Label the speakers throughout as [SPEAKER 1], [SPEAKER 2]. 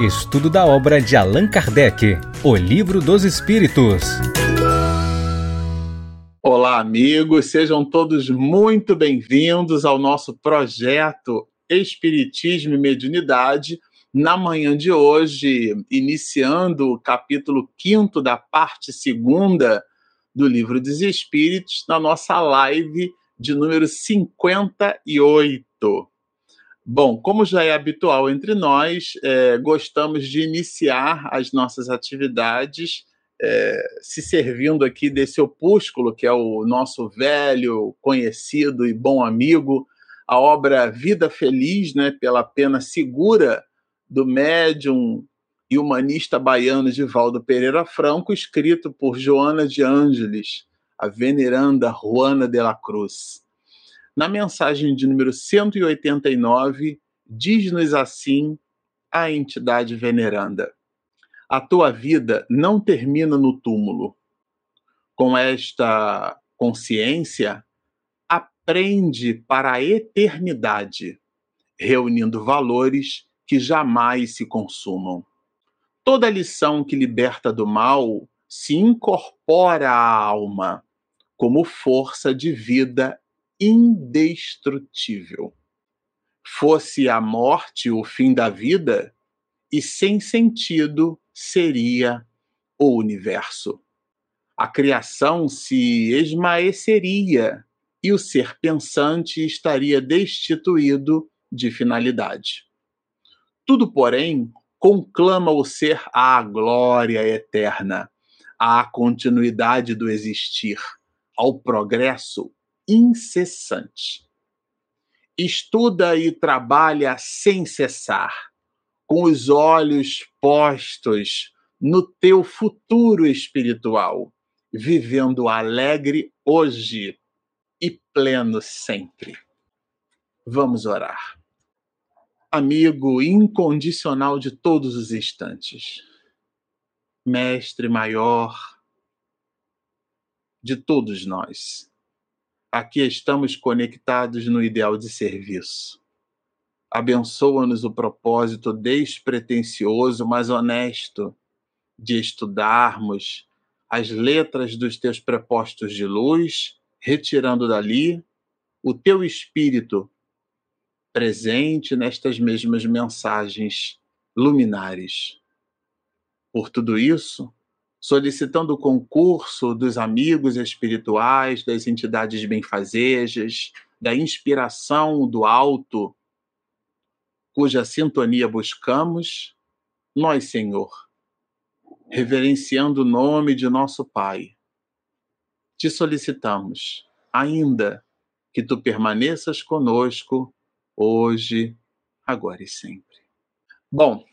[SPEAKER 1] Estudo da obra de Allan Kardec, O Livro dos Espíritos.
[SPEAKER 2] Olá, amigos, sejam todos muito bem-vindos ao nosso projeto Espiritismo e Mediunidade. Na manhã de hoje, iniciando o capítulo 5 da parte segunda do Livro dos Espíritos, na nossa live de número 58. Bom, como já é habitual entre nós, é, gostamos de iniciar as nossas atividades é, se servindo aqui desse opúsculo, que é o nosso velho, conhecido e bom amigo, a obra Vida Feliz, né, pela pena segura do médium e humanista baiano Divaldo Pereira Franco, escrito por Joana de Ângeles, a veneranda Juana de la Cruz. Na mensagem de número 189, diz-nos assim a entidade veneranda: A tua vida não termina no túmulo. Com esta consciência, aprende para a eternidade, reunindo valores que jamais se consumam. Toda lição que liberta do mal se incorpora à alma como força de vida indestrutível. Fosse a morte o fim da vida, e sem sentido seria o universo. A criação se esmaeceria e o ser pensante estaria destituído de finalidade. Tudo, porém, conclama o ser à glória eterna, à continuidade do existir, ao progresso incessante. Estuda e trabalha sem cessar, com os olhos postos no teu futuro espiritual, vivendo alegre hoje e pleno sempre. Vamos orar. Amigo incondicional de todos os instantes, Mestre maior de todos nós Aqui estamos conectados no ideal de serviço. Abençoa-nos o propósito despretensioso, mas honesto, de estudarmos as letras dos teus prepostos de luz, retirando dali o teu espírito presente nestas mesmas mensagens luminares. Por tudo isso, solicitando o concurso dos amigos espirituais, das entidades benfazejas, da inspiração do alto, cuja sintonia buscamos, nós, Senhor, reverenciando o nome de nosso Pai, te solicitamos, ainda que tu permaneças conosco hoje, agora e sempre. Bom,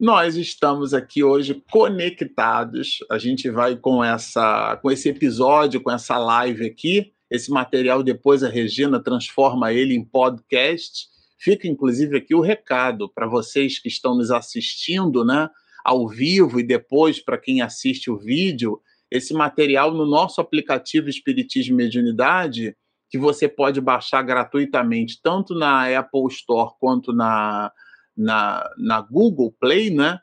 [SPEAKER 2] nós estamos aqui hoje conectados. A gente vai com essa, com esse episódio, com essa live aqui. Esse material depois a Regina transforma ele em podcast. Fica inclusive aqui o recado para vocês que estão nos assistindo, né, ao vivo e depois para quem assiste o vídeo, esse material no nosso aplicativo Espiritismo e Mediunidade, que você pode baixar gratuitamente tanto na Apple Store quanto na na, na Google Play, né?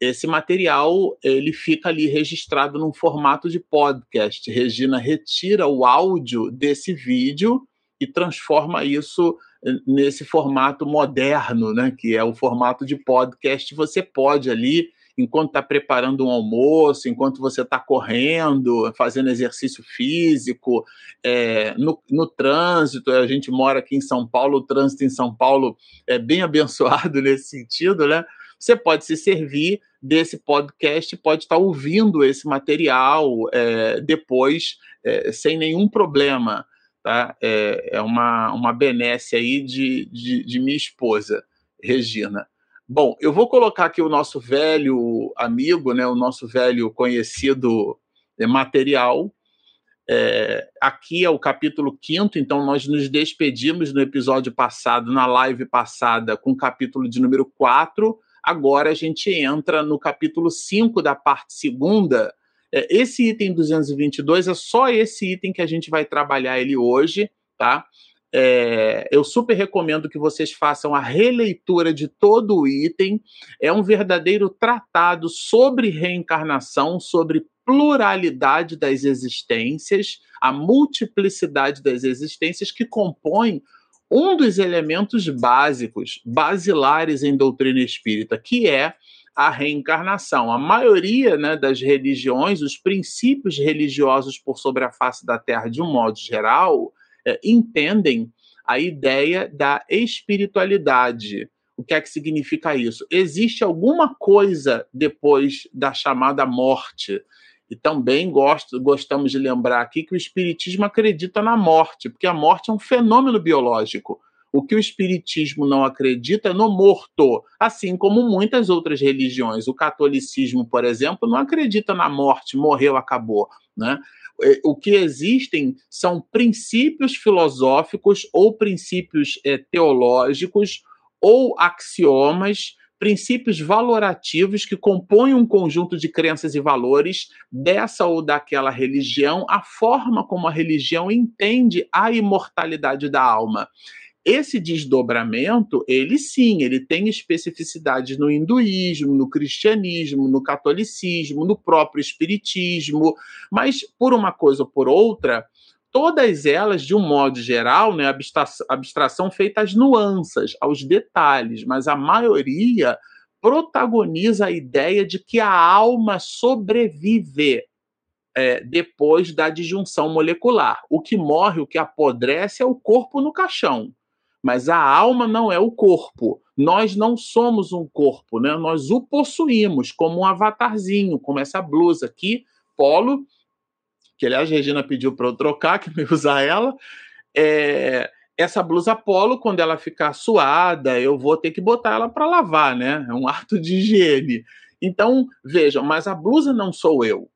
[SPEAKER 2] Esse material ele fica ali registrado num formato de podcast. Regina retira o áudio desse vídeo e transforma isso eh, nesse formato moderno, né? Que é o formato de podcast. Você pode ali enquanto está preparando um almoço, enquanto você está correndo, fazendo exercício físico, é, no, no, trânsito, a gente mora aqui em São Paulo, o trânsito em São Paulo é bem abençoado nesse sentido, né? Você pode se servir desse podcast, pode estar tá ouvindo esse material é, depois, é, sem nenhum problema. Tá? É, é uma, uma benesse aí de, de, de minha esposa, Regina. Bom, eu vou colocar aqui o nosso velho amigo, né, o nosso velho conhecido é, material. É, aqui é o capítulo 5, então nós nos despedimos no episódio passado, na live passada, com o capítulo de número 4. Agora a gente entra no capítulo 5 da parte segunda. É, esse item 222 é só esse item que a gente vai trabalhar ele hoje, tá? É, eu super recomendo que vocês façam a releitura de todo o item. É um verdadeiro tratado sobre reencarnação, sobre pluralidade das existências, a multiplicidade das existências que compõem um dos elementos básicos, basilares em doutrina espírita, que é a reencarnação. A maioria né, das religiões, os princípios religiosos por sobre a face da Terra, de um modo geral, é, entendem a ideia da espiritualidade. O que é que significa isso? Existe alguma coisa depois da chamada morte. E também gosto, gostamos de lembrar aqui que o Espiritismo acredita na morte, porque a morte é um fenômeno biológico. O que o Espiritismo não acredita é no morto, assim como muitas outras religiões. O catolicismo, por exemplo, não acredita na morte, morreu, acabou. Né? É, o que existem são princípios filosóficos ou princípios é, teológicos ou axiomas princípios valorativos que compõem um conjunto de crenças e valores dessa ou daquela religião, a forma como a religião entende a imortalidade da alma. Esse desdobramento, ele sim, ele tem especificidades no hinduísmo, no cristianismo, no catolicismo, no próprio espiritismo, mas por uma coisa ou por outra, todas elas, de um modo geral, né, abstração, abstração feita às nuances, aos detalhes, mas a maioria protagoniza a ideia de que a alma sobrevive é, depois da disjunção molecular. O que morre, o que apodrece é o corpo no caixão. Mas a alma não é o corpo. Nós não somos um corpo, né? Nós o possuímos como um avatarzinho, como essa blusa aqui, polo, que aliás a Regina pediu para eu trocar, que me usar ela. É, essa blusa polo, quando ela ficar suada, eu vou ter que botar ela para lavar, né? É um ato de higiene. Então, vejam, mas a blusa não sou eu.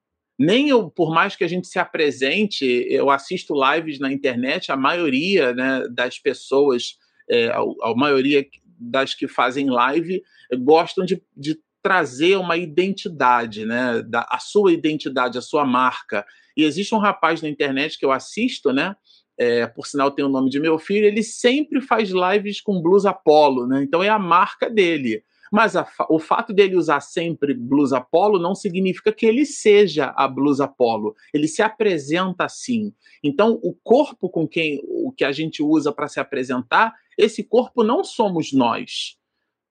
[SPEAKER 2] Nem eu, por mais que a gente se apresente, eu assisto lives na internet, a maioria né, das pessoas, é, a, a, maioria das que fazem live, gostam de, de trazer uma identidade, né? Da, a sua identidade, a sua marca. E existe um rapaz na internet que eu assisto, né? É, por sinal tem o nome de meu filho, ele sempre faz lives com blusa polo, né? Então é a marca dele. Mas a, o fato dele usar sempre blusa polo não significa que ele seja a blusa polo. Ele se apresenta assim. Então, o corpo com quem o que a gente usa para se apresentar, esse corpo não somos nós.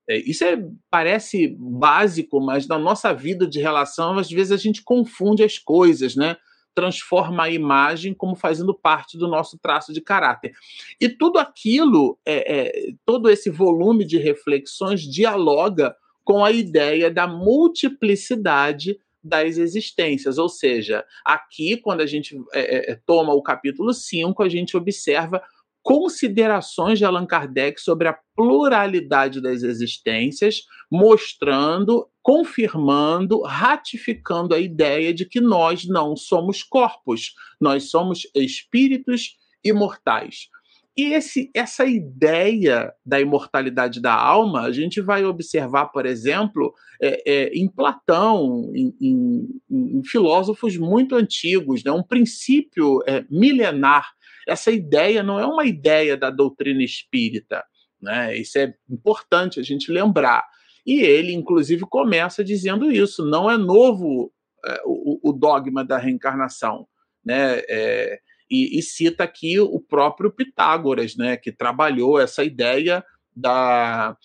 [SPEAKER 2] É, isso é, parece básico, mas na nossa vida de relação, às vezes a gente confunde as coisas, né? Transforma a imagem como fazendo parte do nosso traço de caráter. E tudo aquilo, é, é, todo esse volume de reflexões dialoga com a ideia da multiplicidade das existências. Ou seja, aqui, quando a gente é, é toma o capítulo 5, a gente observa considerações de Allan Kardec sobre a pluralidade das existências, mostrando, confirmando, ratificando a ideia de que nós não somos corpos, nós somos espíritos imortais. E esse, essa ideia da imortalidade da alma, a gente vai observar, por exemplo, é, é, em Platão, em, em, em, filósofos muito antigos, né? um princípio é, milenar essa ideia não é uma ideia da doutrina espírita, né? Isso é importante a gente lembrar. E ele, inclusive, começa dizendo isso: não é novo é, o, o, dogma da reencarnação, né? É, e, e, cita aqui o próprio Pitágoras, né? Que trabalhou essa ideia da,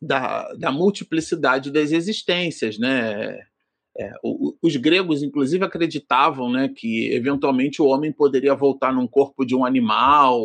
[SPEAKER 2] da, da multiplicidade das existências, né? É, os gregos, inclusive, acreditavam né, que eventualmente o homem poderia voltar num corpo de um animal,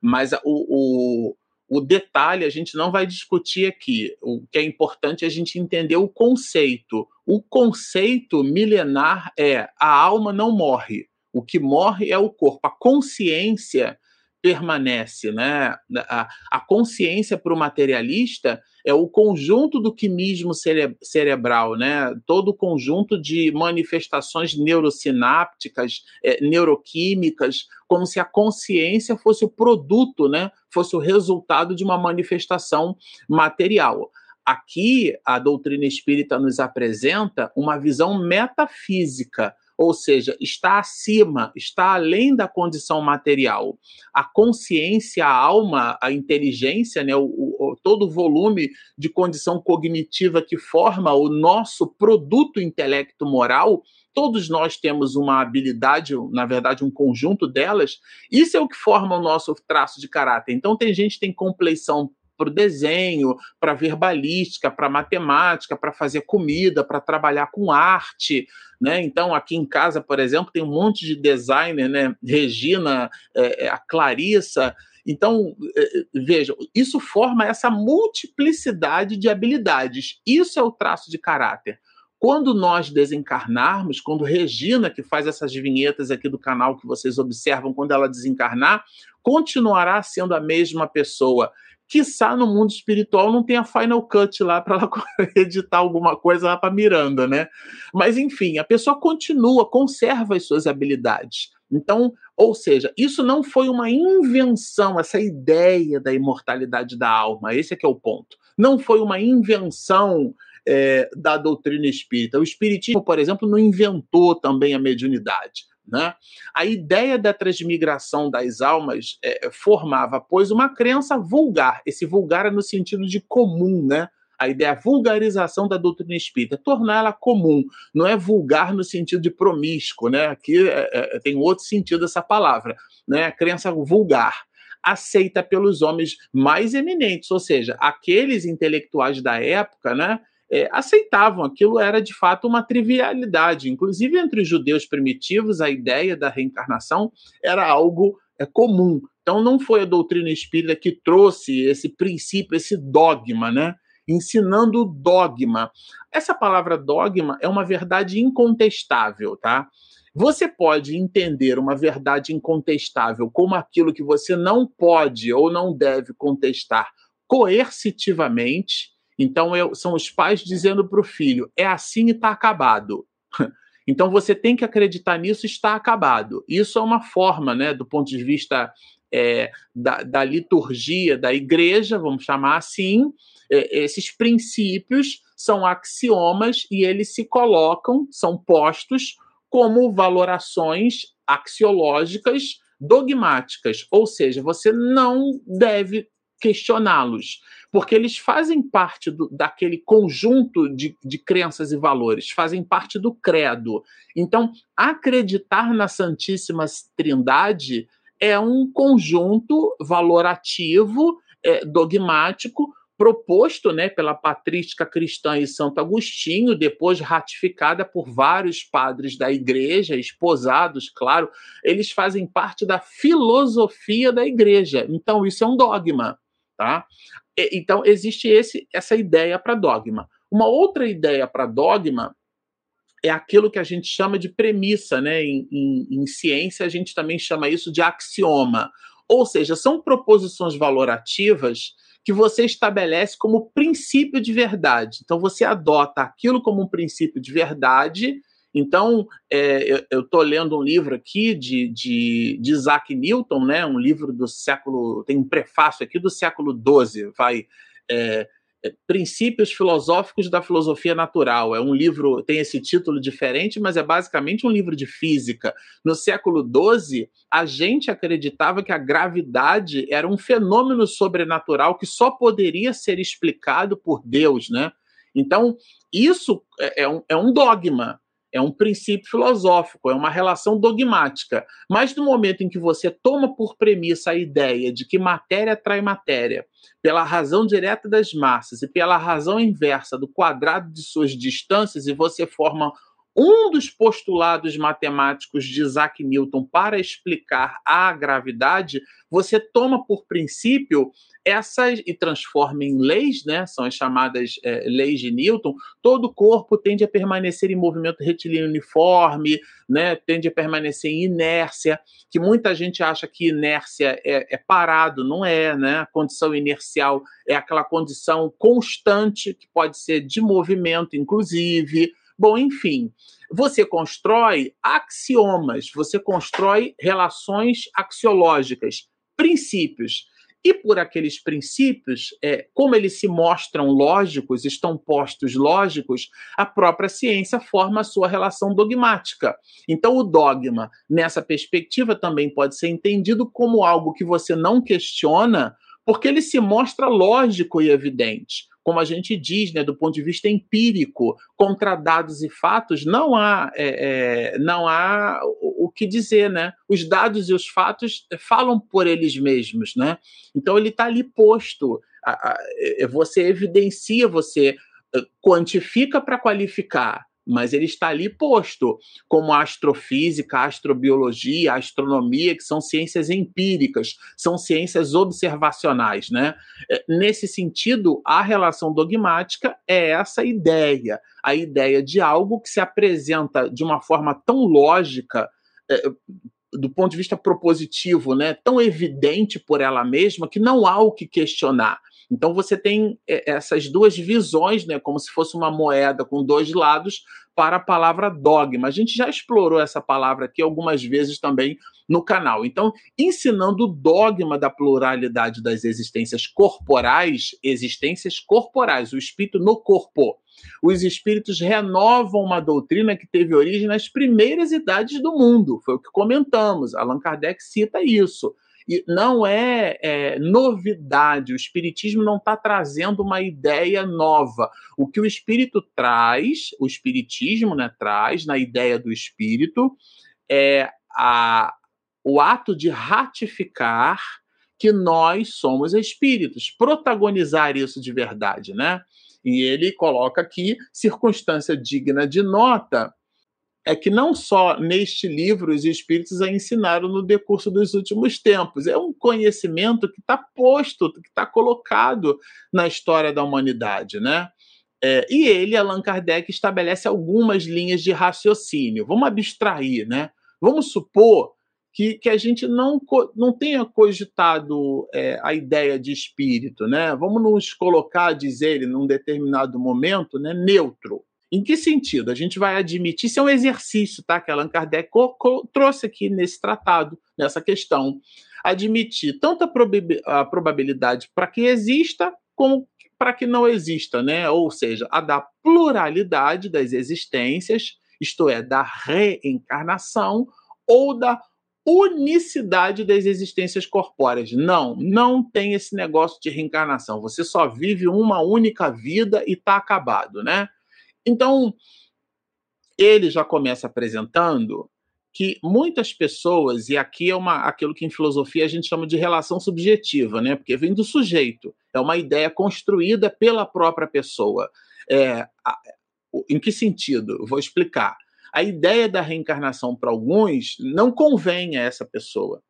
[SPEAKER 2] mas o, o, o detalhe a gente não vai discutir aqui. O que é importante é a gente entender o conceito. O conceito milenar é a alma não morre. O que morre é o corpo. A consciência permanece, né? A, a consciência para o materialista é o conjunto do quimismo cere cerebral, né? Todo o conjunto de manifestações neurosinápticas, é, neuroquímicas, como se a consciência fosse o produto, né? Fosse o resultado de uma manifestação material. Aqui, a doutrina espírita nos apresenta uma visão metafísica, ou seja, está acima, está além da condição material. A consciência, a alma, a inteligência, né, o, o, todo o volume de condição cognitiva que forma o nosso produto intelecto moral, todos nós temos uma habilidade, na verdade, um conjunto delas, isso é o que forma o nosso traço de caráter. Então, tem gente que tem compleição para o desenho, para verbalística, para matemática, para fazer comida, para trabalhar com arte, né? Então aqui em casa, por exemplo, tem um monte de designer, né? Regina, é, é a Clarissa. Então é, é, vejam, isso forma essa multiplicidade de habilidades. Isso é o traço de caráter. Quando nós desencarnarmos, quando Regina, que faz essas vinhetas aqui do canal que vocês observam, quando ela desencarnar, continuará sendo a mesma pessoa quiçá no mundo espiritual não tenha Final Cut lá para ela editar alguma coisa lá para Miranda, né? Mas enfim, a pessoa continua, conserva as suas habilidades. Então, ou seja, isso não foi uma invenção, essa ideia da imortalidade da alma, esse é que é o ponto. Não foi uma invenção é, da doutrina espírita. O espiritismo, por exemplo, não inventou também a mediunidade. Né? A ideia da transmigração das almas é, formava, pois, uma crença vulgar. Esse vulgar é no sentido de comum, né? A ideia a vulgarização da doutrina espírita, torná-la comum, não é vulgar no sentido de promíscuo, né? Aqui é, é, tem outro sentido essa palavra, né? A crença vulgar aceita pelos homens mais eminentes, ou seja, aqueles intelectuais da época, né? É, aceitavam. Aquilo era de fato uma trivialidade. Inclusive, entre os judeus primitivos, a ideia da reencarnação era algo é, comum. Então, não foi a doutrina espírita que trouxe esse princípio, esse dogma, né? Ensinando dogma. Essa palavra dogma é uma verdade incontestável, tá? Você pode entender uma verdade incontestável como aquilo que você não pode ou não deve contestar coercitivamente, então eu, são os pais dizendo para o filho: é assim e está acabado. Então você tem que acreditar nisso, está acabado. Isso é uma forma, né, do ponto de vista é, da, da, liturgia da igreja, vamos chamar assim. É, esses princípios são axiomas e eles se colocam, são postos como valorações axiológicas dogmáticas, ou seja, você não deve questioná-los, porque eles fazem parte do, daquele conjunto de, de crenças e valores, fazem parte do credo. Então, acreditar na Santíssima Trindade é um conjunto valorativo, é, dogmático, proposto né, pela patrística cristã e Santo Agostinho, depois ratificada por vários padres da igreja, esposados, claro, eles fazem parte da filosofia da igreja. Então, isso é um dogma. Tá? Então, existe esse, essa ideia para dogma. Uma outra ideia para dogma é aquilo que a gente chama de premissa, né? Em, em, em, ciência, a gente também chama isso de axioma. Ou seja, são proposições valorativas que você estabelece como princípio de verdade. Então, você adota aquilo como um princípio de verdade então, é, eu estou lendo um livro aqui de, de, de, Isaac Newton, né, um livro do século, tem um prefácio aqui do século XII, vai é, é, Princípios Filosóficos da Filosofia Natural. É um livro, tem esse título diferente, mas é basicamente um livro de física. No século XII, a gente acreditava que a gravidade era um fenômeno sobrenatural que só poderia ser explicado por Deus, né? Então, isso é, é um, é um dogma é um princípio filosófico, é uma relação dogmática. Mas no momento em que você toma por premissa a ideia de que matéria atrai matéria, pela razão direta das massas e pela razão inversa do quadrado de suas distâncias, e você forma um dos postulados matemáticos de Isaac Newton para explicar a gravidade, você toma por princípio essas e transforma em leis, né? São as chamadas é, leis de Newton. Todo corpo tende a permanecer em movimento retilíneo uniforme, né? Tende a permanecer em inércia, que muita gente acha que inércia é, é parado, não é, né? A condição inercial é aquela condição constante que pode ser de movimento, inclusive. Bom, enfim, você constrói axiomas, você constrói relações axiológicas, princípios. e por aqueles princípios, é, como eles se mostram lógicos, estão postos lógicos, a própria ciência forma a sua relação dogmática. Então, o dogma, nessa perspectiva, também pode ser entendido como algo que você não questiona, porque ele se mostra lógico e evidente como a gente diz, né, do ponto de vista empírico, contra dados e fatos, não há, é, é, não há o, que dizer, né? Os dados e os fatos falam por eles mesmos, né? Então ele está ali posto. É, você evidencia, você quantifica para qualificar mas ele está ali posto, como a astrofísica, a astrobiologia, a astronomia, que são ciências empíricas, são ciências observacionais, né? É, nesse sentido, a relação dogmática é essa ideia, a ideia de algo que se apresenta de uma forma tão lógica, é, do ponto de vista propositivo, né, tão evidente por ela mesma que não há o que questionar. Então você tem é, essas duas visões, né, como se fosse uma moeda com dois lados para a palavra dogma. A gente já explorou essa palavra aqui algumas vezes também no canal. Então, ensinando o dogma da pluralidade das existências corporais, existências corporais, o espírito no corpo. Os espíritos renovam uma doutrina que teve origem nas primeiras idades do mundo. Foi o que comentamos. Allan Kardec cita isso. E não é, é novidade, o Espiritismo não está trazendo uma ideia nova. O que o Espírito traz, o Espiritismo né, traz na ideia do Espírito, é a, o ato de ratificar que nós somos espíritos, protagonizar isso de verdade, né? E ele coloca aqui circunstância digna de nota é que não só neste livro os espíritos a ensinaram no decurso dos últimos tempos, é um conhecimento que está posto, que está colocado na história da humanidade, né? É, e ele, Allan Kardec, estabelece algumas linhas de raciocínio. Vamos abstrair, né? Vamos supor que, que a gente não, não tenha cogitado é, a ideia de espírito, né? Vamos nos colocar, diz ele, num determinado momento, né, neutro. Em que sentido? A gente vai admitir, isso é um exercício, tá? Que Allan Kardec trouxe aqui nesse tratado, nessa questão. Admitir tanto a, probabilidade para que exista, como para que não exista, né? Ou seja, a da pluralidade das existências, isto é, da reencarnação, ou da unicidade das existências corpóreas. Não, não tem esse negócio de reencarnação. Você só vive uma única vida e está acabado, né? Então, ele já começa apresentando que muitas pessoas, e aqui é uma, aquilo que em filosofia a gente chama de relação subjetiva, né? porque vem do sujeito, é uma ideia construída pela própria pessoa. É, em que sentido? vou explicar. A ideia da reencarnação para alguns não convém a essa pessoa.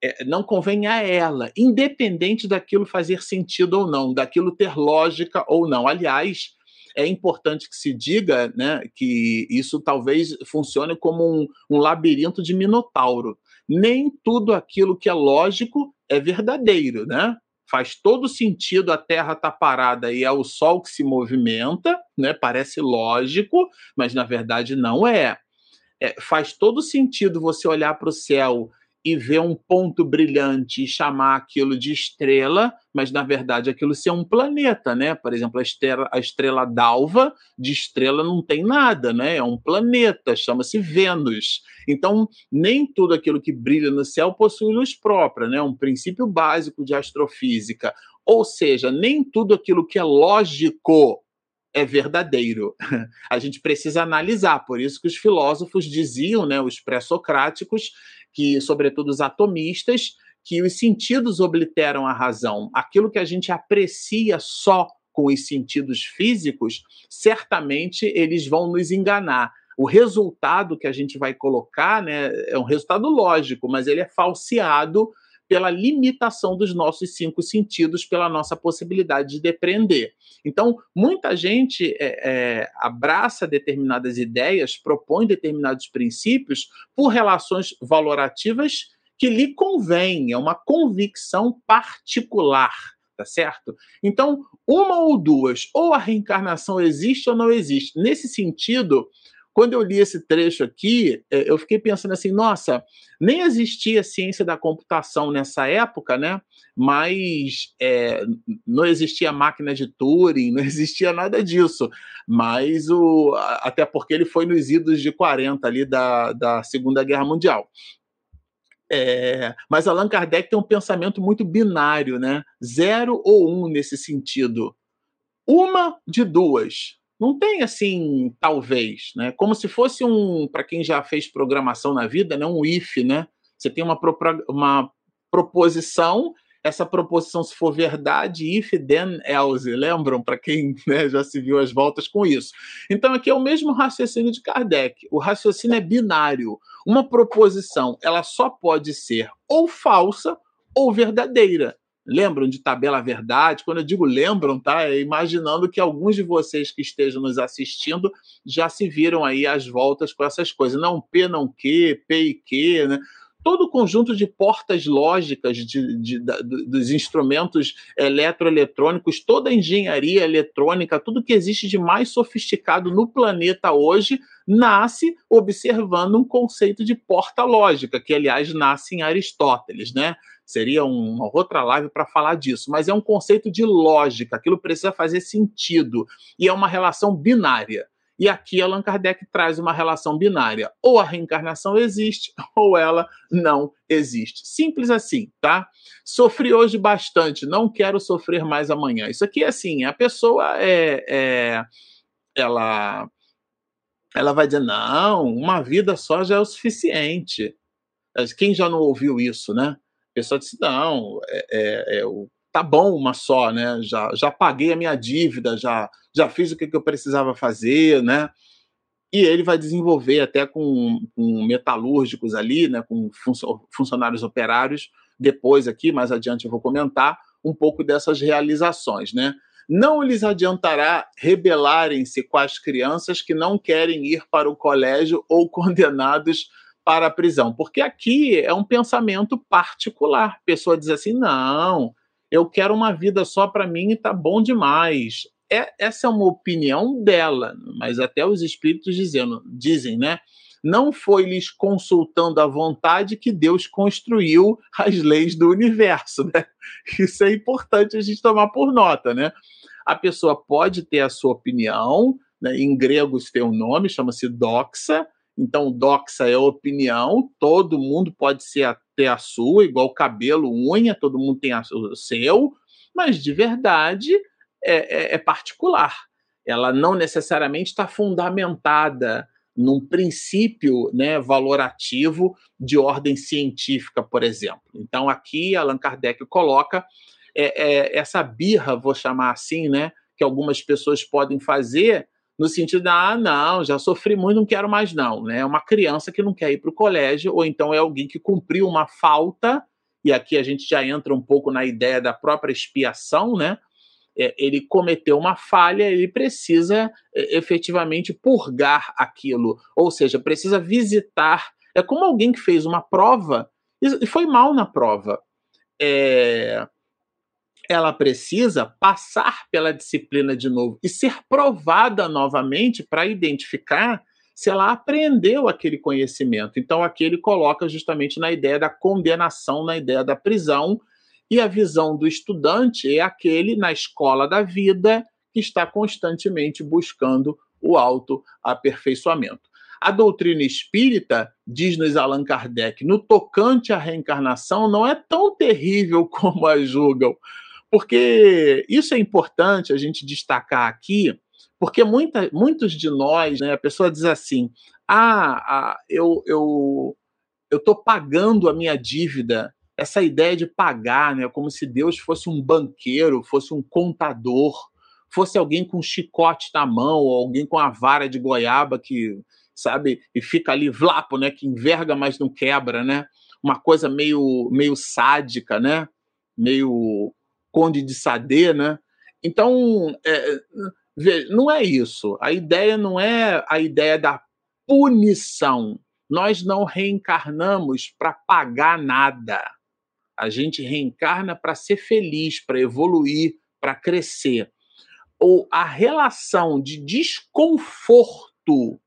[SPEAKER 2] É, não convém a ela, independente daquilo fazer sentido ou não, daquilo ter lógica ou não. Aliás, é importante que se diga né, que isso talvez funcione como um, um labirinto de minotauro. Nem tudo aquilo que é lógico é verdadeiro, né? faz todo sentido a Terra estar tá parada e é o Sol que se movimenta, né? Parece lógico, mas na verdade não é. é faz todo sentido você olhar para o céu e ver um ponto brilhante e chamar aquilo de estrela, mas na verdade aquilo ser um planeta, né? Por exemplo, a estrela, a estrela d'alva de estrela não tem nada, né? É um planeta, chama-se Vênus. Então, nem tudo aquilo que brilha no céu possui luz própria, né? Um princípio básico de astrofísica. Ou seja, nem tudo aquilo que é lógico é verdadeiro. A gente precisa analisar, por isso que os filósofos diziam, né, os pré-socráticos, que, sobretudo os atomistas, que os sentidos obliteram a razão. Aquilo que a gente aprecia só com os sentidos físicos, certamente eles vão nos enganar. O resultado que a gente vai colocar né, é um resultado lógico, mas ele é falseado pela limitação dos nossos cinco sentidos, pela nossa possibilidade de depreender. Então, muita gente é, é, abraça determinadas ideias, propõe determinados princípios por relações valorativas que lhe convém, é uma convicção particular, tá certo? Então, uma ou duas, ou a reencarnação existe ou não existe. Nesse sentido, quando eu li esse trecho aqui, é, eu fiquei pensando assim, nossa, nem existia ciência da computação nessa época, né? Mas é, não existia máquina de Turing, não existia nada disso. Mas o, até porque ele foi nos idos de 40 ali da, da Segunda Guerra Mundial. É, mas Allan Kardec tem um pensamento muito binário, né? Zero ou um nesse sentido. Uma de duas. Não tem assim, talvez, né? Como se fosse um, para quem já fez programação na vida, né? um if, né? Você tem uma, uma proposição essa proposição, se for verdade, if, then, else. Lembram? Para quem né, já se viu as voltas com isso. Então, aqui é o mesmo raciocínio de Kardec. O raciocínio é binário. Uma proposição, ela só pode ser ou falsa ou verdadeira. Lembram de tabela verdade? Quando eu digo lembram, tá? É imaginando que alguns de vocês que estejam nos assistindo já se viram aí as voltas com essas coisas. Não P, não Q, P e Q, né? todo o conjunto de portas lógicas de, de, de, dos instrumentos eletroeletrônicos, toda a engenharia eletrônica, tudo que existe de mais sofisticado no planeta hoje, nasce observando um conceito de porta lógica, que aliás nasce em Aristóteles, né? Seria uma outra live para falar disso, mas é um conceito de lógica, aquilo precisa fazer sentido e é uma relação binária. E aqui Allan Kardec traz uma relação binária. Ou a reencarnação existe, ou ela não existe. Simples assim, tá? Sofri hoje bastante, não quero sofrer mais amanhã. Isso aqui é assim, a pessoa é, é ela ela vai dizer, não, uma vida só já é o suficiente. Quem já não ouviu isso, né? Pessoa disse, não, é, é, é tá bom uma só, né? Já, já paguei a minha dívida, já, já fiz o que, que eu precisava fazer, né? E ele vai desenvolver até com, com metalúrgicos ali, né? Com funcionários operários. Depois aqui, mais adiante, eu vou comentar um pouco dessas realizações, né? Não lhes adiantará rebelarem-se com as crianças que não querem ir para o colégio ou condenados para a prisão, porque aqui é um pensamento particular. A pessoa diz assim: não, eu quero uma vida só para mim e tá bom demais. É, essa é uma opinião dela, mas até os espíritos dizendo, dizem, né? Não foi lhes consultando a vontade que Deus construiu as leis do universo, né? Isso é importante a gente tomar por nota, né? A pessoa pode ter a sua opinião, né? em grego isso tem um nome, chama-se doxa, então, doxa é opinião, todo mundo pode ser ter a sua, igual cabelo, unha, todo mundo tem a, o seu, mas de verdade é, é, é particular. Ela não necessariamente está fundamentada num princípio né, valorativo de ordem científica, por exemplo. Então, aqui Allan Kardec coloca é, é, essa birra, vou chamar assim, né, que algumas pessoas podem fazer no sentido de, ah, não, já sofri muito, não quero mais não, né? É uma criança que não quer ir para o colégio, ou então é alguém que cumpriu uma falta, e aqui a gente já entra um pouco na ideia da própria expiação, né? É, ele cometeu uma falha, ele precisa é, efetivamente purgar aquilo, ou seja, precisa visitar. É como alguém que fez uma prova e foi mal na prova. É, ela precisa passar pela disciplina de novo e ser provada novamente para identificar se ela aprendeu aquele conhecimento. Então, aqui ele coloca justamente na ideia da condenação, na ideia da prisão, e a visão do estudante é aquele na escola da vida que está constantemente buscando o autoaperfeiçoamento. A doutrina espírita, diz-nos Allan Kardec, no tocante à reencarnação, não é tão terrível como a julgam, porque isso é importante a gente destacar aqui, porque muita, muitos de nós, né, a pessoa diz assim: ah, ah eu eu eu estou pagando a minha dívida. Essa ideia de pagar, né, como se Deus fosse um banqueiro, fosse um contador, fosse alguém com um chicote na mão, ou alguém com a vara de goiaba que, sabe, e fica ali vlapo, né, que enverga, mas não quebra, né? Uma coisa meio meio sádica, né? Meio Conde de Sade, né? Então, é, não é isso. A ideia não é a ideia da punição. Nós não reencarnamos para pagar nada. A gente reencarna para ser feliz, para evoluir, para crescer. Ou a relação de desconforto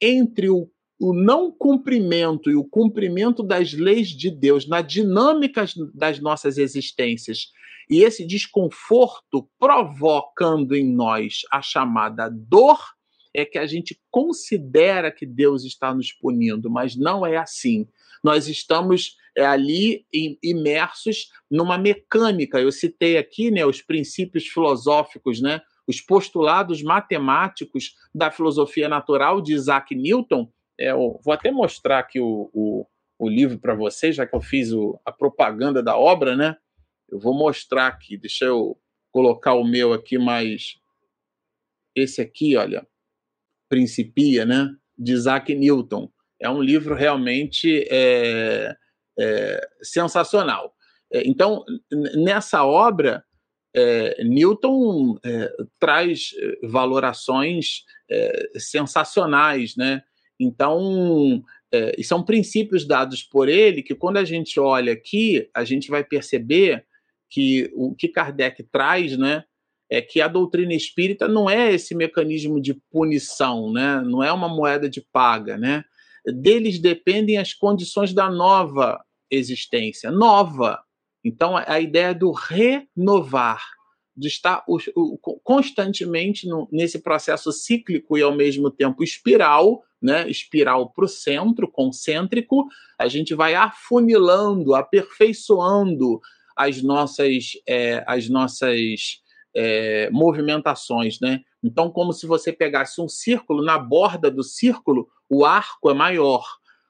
[SPEAKER 2] entre o, o não cumprimento e o cumprimento das leis de Deus na dinâmica das nossas existências e esse desconforto provocando em nós a chamada dor, é que a gente considera que Deus está nos punindo, mas não é assim. Nós estamos é, ali imersos numa mecânica. Eu citei aqui né, os princípios filosóficos, né, os postulados matemáticos da filosofia natural de Isaac Newton. É, vou até mostrar aqui o, o, o livro para vocês, já que eu fiz o, a propaganda da obra, né? Eu vou mostrar aqui, deixa eu colocar o meu aqui mais. Esse aqui, olha, Principia, né? De Isaac Newton. É um livro realmente é, é, sensacional. É, então, nessa obra, é, Newton é, traz é, valorações sensacionais, né? Então, e são princípios dados por ele que, quando a gente olha aqui, a gente vai perceber que o que Kardec traz, né, é que a doutrina espírita não é esse mecanismo de punição, né, não é uma moeda de paga, né? Deles dependem as condições da nova existência, nova. Então a ideia do renovar, de estar constantemente nesse processo cíclico e ao mesmo tempo espiral, né, espiral para o centro, concêntrico, a gente vai afunilando, aperfeiçoando as nossas, é, as nossas é, movimentações, né? Então, como se você pegasse um círculo, na borda do círculo, o arco é maior.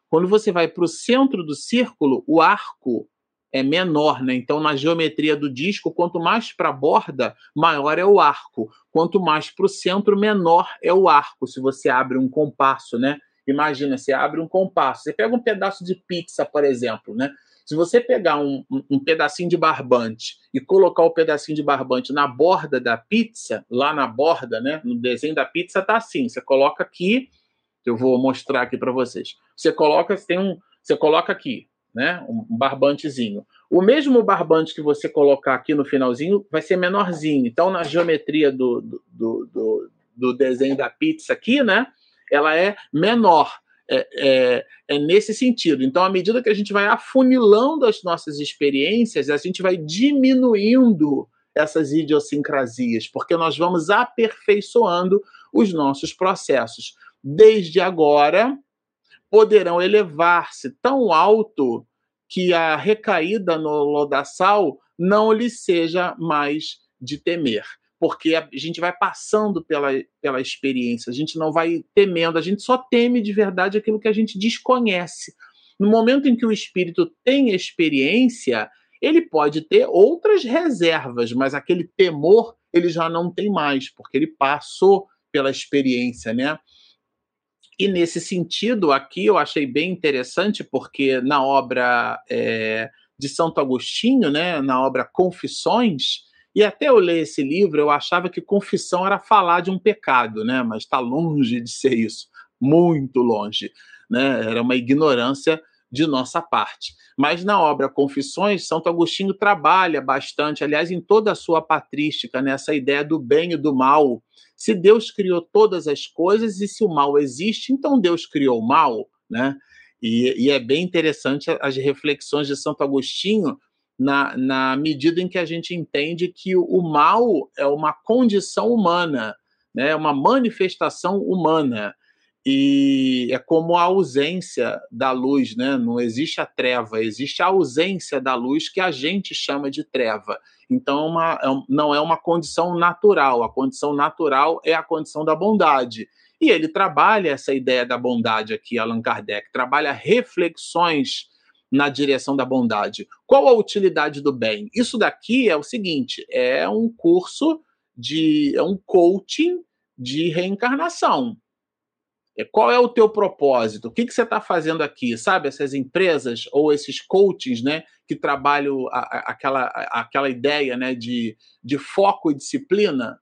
[SPEAKER 2] Quando você vai para o centro do círculo, o arco é menor, né? Então, na geometria do disco, quanto mais para a borda, maior é o arco. Quanto mais para o centro, menor é o arco. Se você abre um compasso, né? Imagina, você abre um compasso. Você pega um pedaço de pizza, por exemplo, né? Se você pegar um, um, pedacinho de barbante e colocar o pedacinho de barbante na borda da pizza, lá na borda, né? No desenho da pizza tá assim. Você coloca aqui, eu vou mostrar aqui para vocês. Você coloca, tem um, você coloca aqui, né? Um barbantezinho. O mesmo barbante que você colocar aqui no finalzinho vai ser menorzinho. Então, na geometria do, do, do, do desenho da pizza aqui, né? Ela é menor é, é, é, nesse sentido. Então, à medida que a gente vai afunilando as nossas experiências, a gente vai diminuindo essas idiosincrasias, porque nós vamos aperfeiçoando os nossos processos. Desde agora, poderão elevar-se tão alto que a recaída no lodaçal não lhe seja mais de temer porque a gente vai passando pela, pela experiência, a gente não vai temendo, a gente só teme de verdade aquilo que a gente desconhece. No momento em que o espírito tem experiência, ele pode ter outras reservas, mas aquele temor ele já não tem mais, porque ele passou pela experiência, né? E nesse sentido, aqui eu achei bem interessante, porque na obra é, de Santo Agostinho, né, na obra Confissões, e até eu ler esse livro, eu achava que confissão era falar de um pecado, né? Mas está longe de ser isso, muito longe, né? Era uma ignorância de nossa parte. Mas na obra Confissões, Santo Agostinho trabalha bastante, aliás, em toda a sua patrística, nessa ideia do bem e do mal. Se Deus criou todas as coisas e se o mal existe, então Deus criou o mal, né? E, e é bem interessante as reflexões de Santo Agostinho na, na medida em que a gente entende que o mal é uma condição humana, né? é uma manifestação humana. E é como a ausência da luz, né? não existe a treva, existe a ausência da luz que a gente chama de treva. Então, é uma, é, não é uma condição natural, a condição natural é a condição da bondade. E ele trabalha essa ideia da bondade aqui, Allan Kardec, trabalha reflexões na direção da bondade. Qual a utilidade do bem? Isso daqui é o seguinte: é um curso de. é um coaching de reencarnação. É, qual é o teu propósito? O que, que você está fazendo aqui? Sabe, essas empresas ou esses coachings, né, que trabalham a, a, aquela, a, aquela ideia, né, de, de foco e disciplina.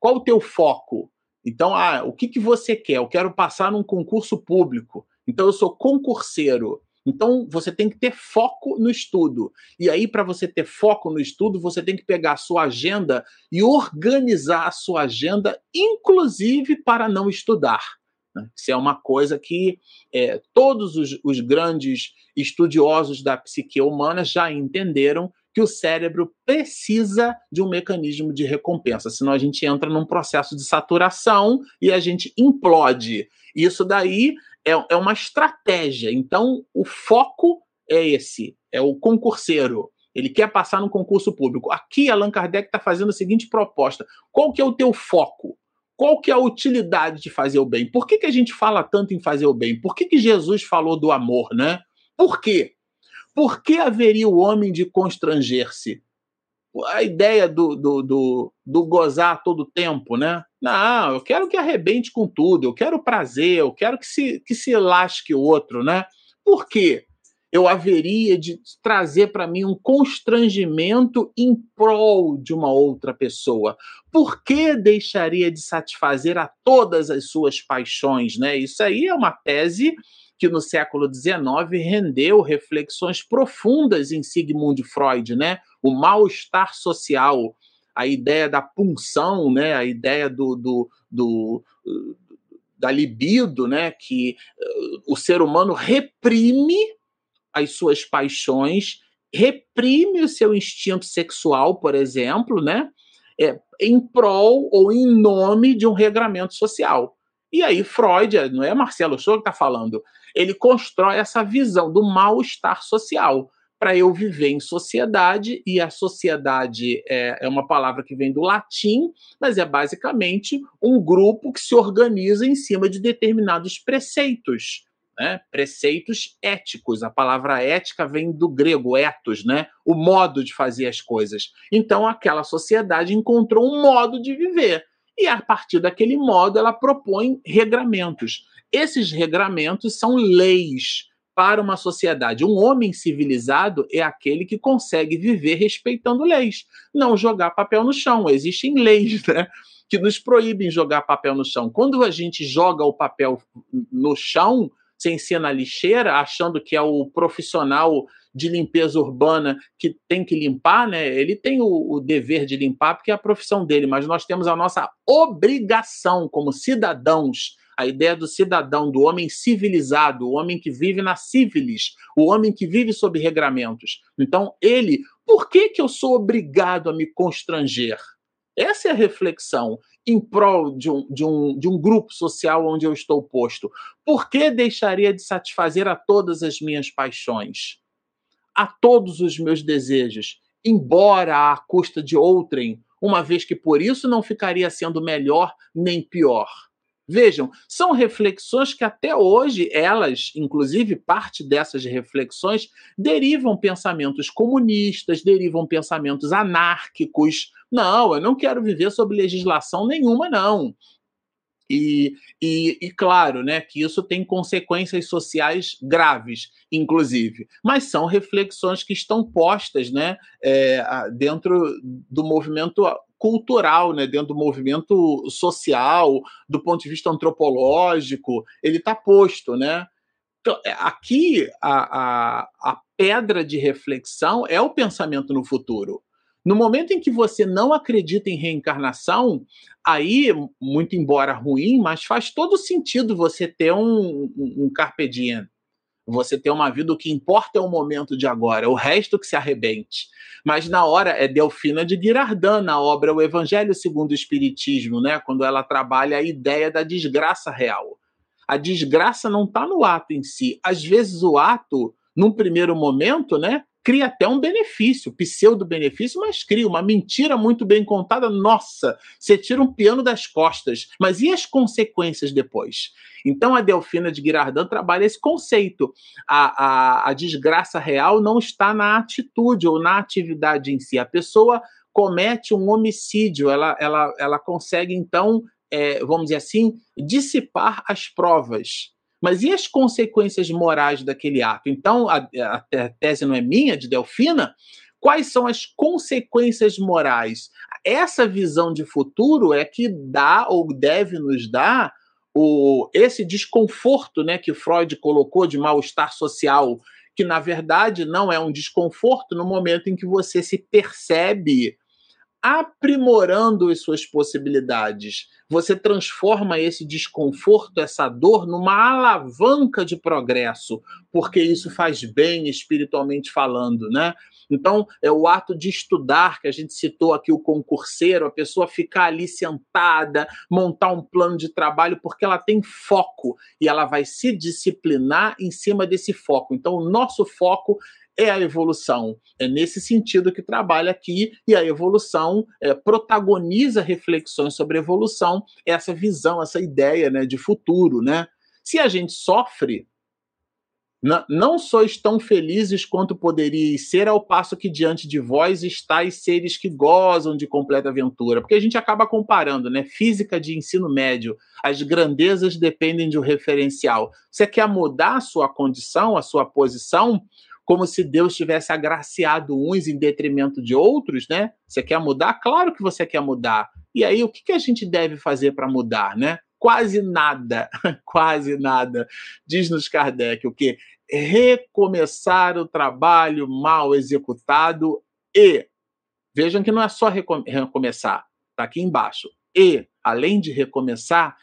[SPEAKER 2] Qual o teu foco? Então, ah, o que, que você quer? Eu quero passar num concurso público. Então, eu sou concurseiro. Então, você tem que ter foco no estudo. E aí, para você ter foco no estudo, você tem que pegar a sua agenda e organizar a sua agenda, inclusive para não estudar. Né? Isso é uma coisa que é, todos os, os grandes estudiosos da psique humana já entenderam que o cérebro precisa de um mecanismo de recompensa, senão a gente entra num processo de saturação e a gente implode. Isso daí é, é uma estratégia. Então, o foco é esse: é o concurseiro. Ele quer passar no concurso público. Aqui, Allan Kardec está fazendo a seguinte proposta: qual que é o teu foco? Qual que é a utilidade de fazer o bem? Por que, que a gente fala tanto em fazer o bem? Por que, que Jesus falou do amor, né? Por quê? Por que haveria o homem de constranger-se? A ideia do, do, do, do gozar todo o tempo, né? Não, eu quero que arrebente com tudo, eu quero prazer, eu quero que se, que se lasque o outro, né? Por quê? eu haveria de trazer para mim um constrangimento em prol de uma outra pessoa? Por que deixaria de satisfazer a todas as suas paixões? Né? Isso aí é uma tese que no século XIX rendeu reflexões profundas em Sigmund Freud, né? O mal-estar social, a ideia da punção, né? A ideia do, do, do da libido, né? Que uh, o ser humano reprime as suas paixões, reprime o seu instinto sexual, por exemplo, né? É, em prol ou em nome de um regramento social. E aí Freud, não é Marcelo Show que está falando, ele constrói essa visão do mal-estar social para eu viver em sociedade, e a sociedade é, é, uma palavra que vem do latim, mas é basicamente um grupo que se organiza em cima de determinados preceitos né? preceitos éticos. A palavra ética vem do grego ethos, né? o modo de fazer as coisas. Então, aquela sociedade encontrou um modo de viver. E a partir daquele modo, ela propõe regramentos. Esses regramentos são leis para uma sociedade. Um homem civilizado é aquele que consegue viver respeitando leis, não jogar papel no chão. Existem leis, né? Que nos proíbem jogar papel no chão. Quando a gente joga o papel no chão, sem ser na lixeira, achando que é o profissional de limpeza urbana que tem que limpar, né? Ele tem o, o, dever de limpar porque é a profissão dele, mas nós temos a nossa obrigação como cidadãos. A ideia do cidadão, do homem civilizado, o homem que vive na civilis, o homem que vive sob regramentos. Então, ele, por que, que eu sou obrigado a me constranger? Essa é a reflexão em prol de um, de, um, de um grupo social onde eu estou posto. Por que deixaria de satisfazer a todas as minhas paixões, a todos os meus desejos, embora à custa de outrem, uma vez que por isso não ficaria sendo melhor nem pior? Vejam, são reflexões que até hoje elas, inclusive parte dessas reflexões, derivam pensamentos comunistas, derivam pensamentos anárquicos. Não, eu não quero viver sob legislação nenhuma, não. E, e, e, claro, né, que isso tem consequências sociais graves, inclusive. Mas são reflexões que estão postas né, é, dentro do movimento cultural, né, dentro do movimento social, do ponto de vista antropológico, ele está posto, né? Então, é, aqui a, a, a pedra de reflexão é o pensamento no futuro. No momento em que você não acredita em reencarnação, aí, muito embora ruim, mas faz todo sentido você ter um, um, um carpe diem, você ter uma vida, o que importa é o momento de agora, o resto que se arrebente. Mas na hora é Delfina de Girardin, na obra O Evangelho segundo o Espiritismo, né? quando ela trabalha a ideia da desgraça real. A desgraça não está no ato em si. Às vezes o ato, num primeiro momento, né, cria até um benefício, pseudo-benefício, mas cria uma mentira muito bem contada. Nossa, você tira um piano das costas. Mas e as consequências depois? Então a Delfina de Girardin trabalha esse conceito. A, a, a desgraça real não está na atitude ou na atividade em si. A pessoa comete um homicídio, ela, ela, ela consegue, então, é, vamos dizer assim, dissipar as provas mas e as consequências morais daquele ato? Então, a, a tese não é minha, de Delfina. Quais são as consequências morais? Essa visão de futuro é que dá ou deve nos dar o, esse desconforto né, que Freud colocou de mal-estar social, que na verdade não é um desconforto no momento em que você se percebe aprimorando as suas possibilidades. Você transforma esse desconforto, essa dor, numa alavanca de progresso, porque isso faz bem espiritualmente falando, né? Então, é o ato de estudar, que a gente citou aqui o concurseiro, a pessoa ficar ali sentada, montar um plano de trabalho, porque ela tem foco e ela vai se disciplinar em cima desse foco. Então, o nosso foco é a evolução. É nesse sentido que trabalha aqui, e a evolução é, protagoniza reflexões sobre evolução, essa visão, essa ideia né, de futuro. Né? Se a gente sofre, não sois tão felizes quanto poderíeis ser, ao passo que diante de vós estáis seres que gozam de completa aventura. Porque a gente acaba comparando, né? Física de ensino médio, as grandezas dependem de um referencial. Você quer mudar a sua condição, a sua posição? Como se Deus tivesse agraciado uns em detrimento de outros, né? Você quer mudar? Claro que você quer mudar. E aí, o que, que a gente deve fazer para mudar, né? Quase nada, quase nada. Diz-nos Kardec o que? Recomeçar o trabalho mal executado e. Vejam que não é só recomeçar, está aqui embaixo. E, além de recomeçar,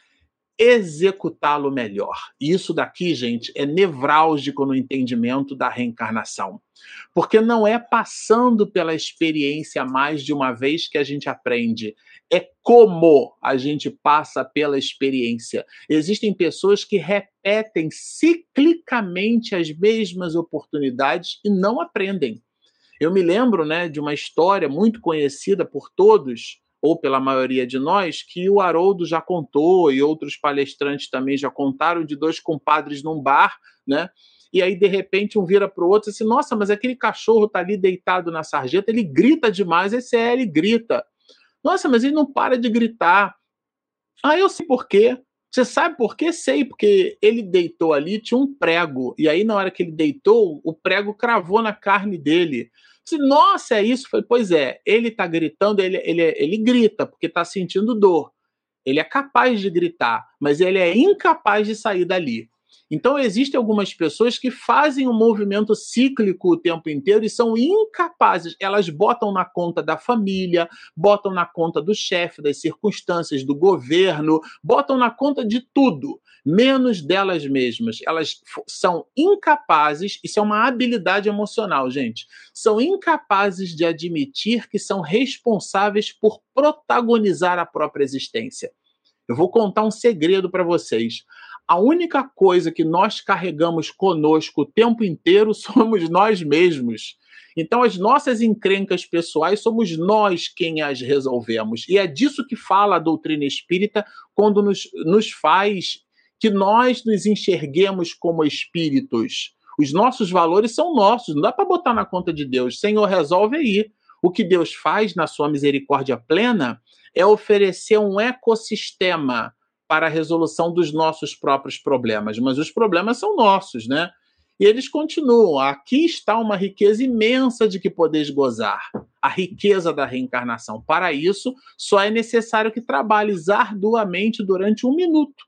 [SPEAKER 2] executá-lo melhor. Isso daqui, gente, é nevrálgico no entendimento da reencarnação. Porque não é passando pela experiência mais de uma vez que a gente aprende, é como a gente passa pela experiência. Existem pessoas que repetem ciclicamente as mesmas oportunidades e não aprendem. Eu me lembro, né, de uma história muito conhecida por todos, ou pela maioria de nós, que o Haroldo já contou e outros palestrantes também já contaram de dois compadres num bar, né? E aí, de repente, um vira para o outro e assim: Nossa, mas aquele cachorro tá ali deitado na sarjeta, ele grita demais. Esse é, ele grita. Nossa, mas ele não para de gritar. Ah, eu sei por quê. Você sabe por quê? Sei, porque ele deitou ali, tinha um prego. E aí, na hora que ele deitou, o prego cravou na carne dele. Disse, Nossa, é isso? falei, pois é, ele está gritando, ele, ele, ele grita porque está sentindo dor. Ele é capaz de gritar, mas ele é incapaz de sair dali. Então, existem algumas pessoas que fazem um movimento cíclico o tempo inteiro e são incapazes. Elas botam na conta da família, botam na conta do chefe, das circunstâncias, do governo, botam na conta de tudo menos delas mesmas. Elas são incapazes, isso é uma habilidade emocional, gente. São incapazes de admitir que são responsáveis por protagonizar a própria existência. Eu vou contar um segredo para vocês. A única coisa que nós carregamos conosco o tempo inteiro somos nós mesmos. Então, as nossas encrencas pessoais somos nós quem as resolvemos. E é disso que fala a doutrina espírita quando nos, nos faz que nós nos enxerguemos como espíritos. Os nossos valores são nossos, não dá para botar na conta de Deus. Senhor, resolve aí. O que Deus faz na sua misericórdia plena é oferecer um ecossistema para a resolução dos nossos próprios problemas, mas os problemas são nossos, né? E eles continuam. Aqui está uma riqueza imensa de que podeis gozar. A riqueza da reencarnação. Para isso, só é necessário que trabalhes arduamente durante um minuto.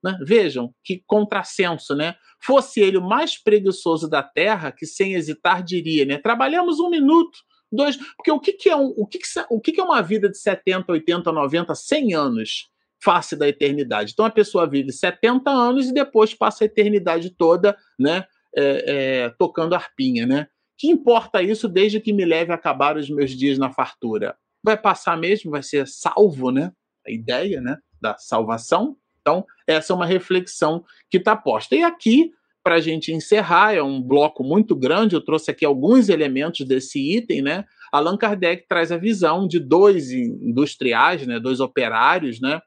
[SPEAKER 2] Né? Vejam que contrassenso, né? Fosse ele o mais preguiçoso da Terra, que sem hesitar diria, né? Trabalhamos um minuto, dois. Porque o que, que é um, o que, que, o que, que é uma vida de 70, 80, 90, 100 anos? Face da eternidade. Então a pessoa vive 70 anos e depois passa a eternidade toda, né? É, é, tocando arpinha, né? Que importa isso desde que me leve a acabar os meus dias na fartura? Vai passar mesmo, vai ser salvo, né? A ideia, né? Da salvação então, essa é uma reflexão que está posta. E aqui, para a gente encerrar, é um bloco muito grande, eu trouxe aqui alguns elementos desse item, né? Allan Kardec traz a visão de dois industriais, né, dois operários, né,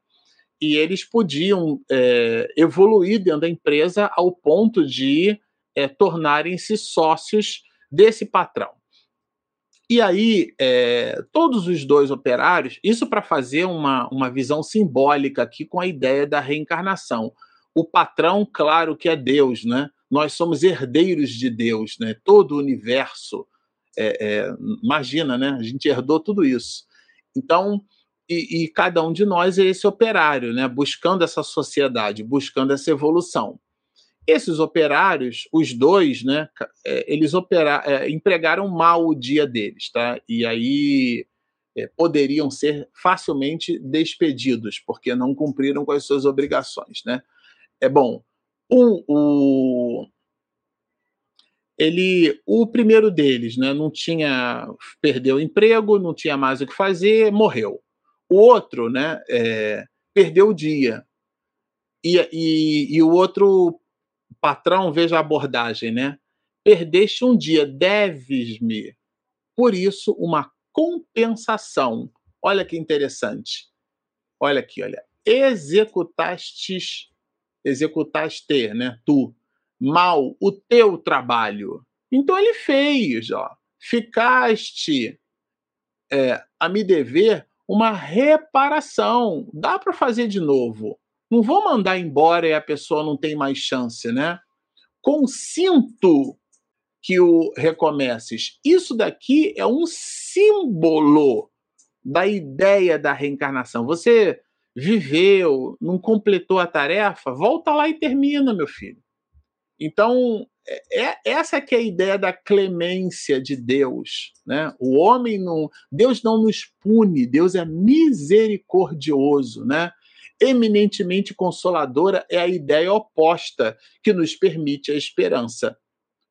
[SPEAKER 2] e eles podiam é, evoluir dentro da empresa ao ponto de é, tornarem-se sócios desse patrão. E aí, é, todos os dois operários, isso para fazer uma, uma visão simbólica aqui com a ideia da reencarnação. O patrão, claro que é Deus, né? Nós somos herdeiros de Deus, né? Todo o universo. É, é, imagina, né? A gente herdou tudo isso. Então, e, e, cada um de nós é esse operário, né? Buscando essa sociedade, buscando essa evolução. Esses operários, os dois, né, é, eles opera, é, empregaram mal o dia deles, tá? E aí é, poderiam ser facilmente despedidos, porque não cumpriram com as suas obrigações. Né? É bom. O, o, ele, o primeiro deles, né, não tinha, perdeu o emprego, não tinha mais o que fazer, morreu. O outro, né, é, perdeu o dia. E, e, e o outro patrão, veja a abordagem, né? Perdeste um dia, deves-me, por isso, uma compensação. Olha que interessante. Olha aqui, olha. Executastes, executaste, né? Tu, mal o teu trabalho. Então ele fez, ó. Ficaste é, a me dever uma reparação. Dá para fazer de novo. Não vou mandar embora e a pessoa não tem mais chance, né? Consinto que o recomeces. Isso daqui é um símbolo da ideia da reencarnação. Você viveu, não completou a tarefa, volta lá e termina, meu filho. Então, é, é, essa que é a ideia da clemência de Deus, né? O homem não, Deus não nos pune, Deus é misericordioso, né? Eminentemente consoladora é a ideia oposta que nos permite a esperança.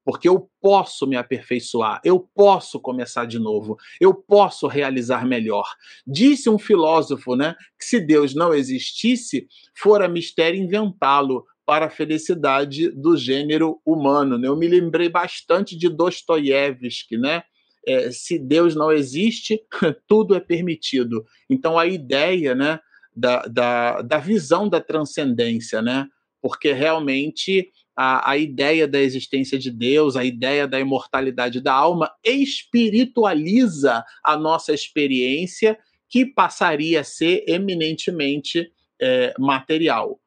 [SPEAKER 2] Porque eu posso me aperfeiçoar, eu posso começar de novo, eu posso realizar melhor. Disse um filósofo, né, que se Deus não existisse, fora mistério inventá-lo, para a felicidade do gênero humano. Né? Eu me lembrei bastante de Dostoiévski, né? É, se Deus não existe, tudo é permitido. Então a ideia, né, da, da, da visão da transcendência, né? Porque realmente a, a ideia da existência de Deus, a ideia da imortalidade da alma espiritualiza a nossa experiência que passaria a ser eminentemente é, material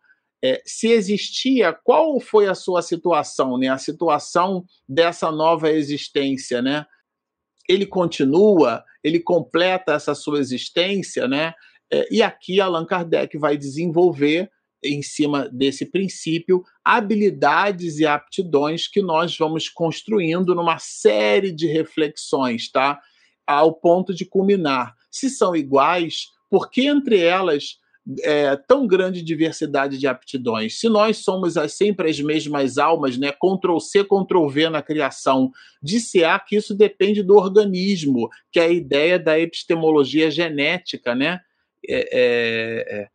[SPEAKER 2] é, se existia, qual foi a sua situação, né? A situação dessa nova existência, né? Ele continua, ele completa essa sua existência, né? É, e aqui Allan Kardec vai desenvolver em cima desse princípio habilidades e aptidões que nós vamos construindo numa série de reflexões, tá? Ao ponto de culminar. Se são iguais, por que entre elas é, tão grande diversidade de aptidões. Se nós somos as, sempre as mesmas almas, né, Ctrl C, Ctrl V na criação, disse-á que isso depende do organismo, que é a ideia da epistemologia genética, né? É, é, é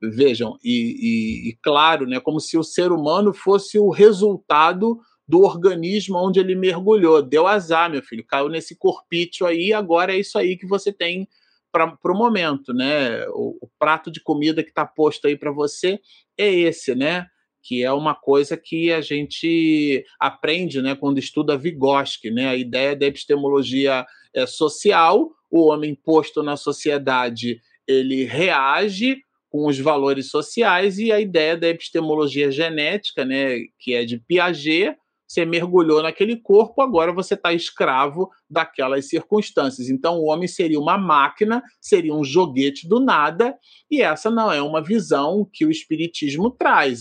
[SPEAKER 2] vejam, e, e, e claro, né, como se o ser humano fosse o resultado do organismo onde ele mergulhou. Deu azar, meu filho, caiu nesse corpício aí, agora é isso aí que você tem para o momento, né? O, o, prato de comida que está posto aí para você é esse, né? Que é uma coisa que a gente aprende, né? Quando estuda Vygotsky, né? A ideia da epistemologia é, social, o homem posto na sociedade, ele reage com os valores sociais e a ideia da epistemologia genética, né? Que é de Piaget você mergulhou naquele corpo, agora você está escravo daquelas circunstâncias. Então, o homem seria uma máquina, seria um joguete do nada, e essa não é uma visão que o Espiritismo traz.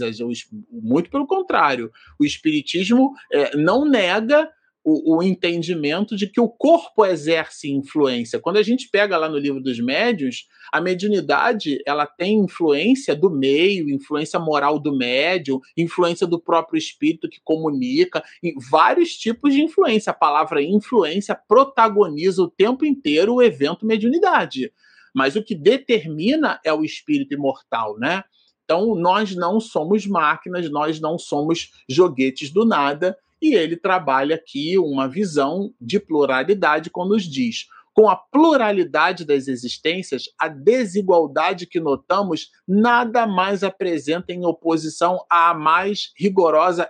[SPEAKER 2] Muito pelo contrário, o Espiritismo é, não nega o, o, entendimento de que o corpo exerce influência. Quando a gente pega lá no livro dos médios, a mediunidade ela tem influência do meio, influência moral do médium, influência do próprio espírito que comunica, vários tipos de influência. A palavra influência protagoniza o tempo inteiro o evento mediunidade. Mas o que determina é o espírito imortal, né? Então, nós não somos máquinas, nós não somos joguetes do nada, e ele trabalha aqui uma visão de pluralidade quando nos diz: com a pluralidade das existências, a desigualdade que notamos nada mais apresenta em oposição à mais rigorosa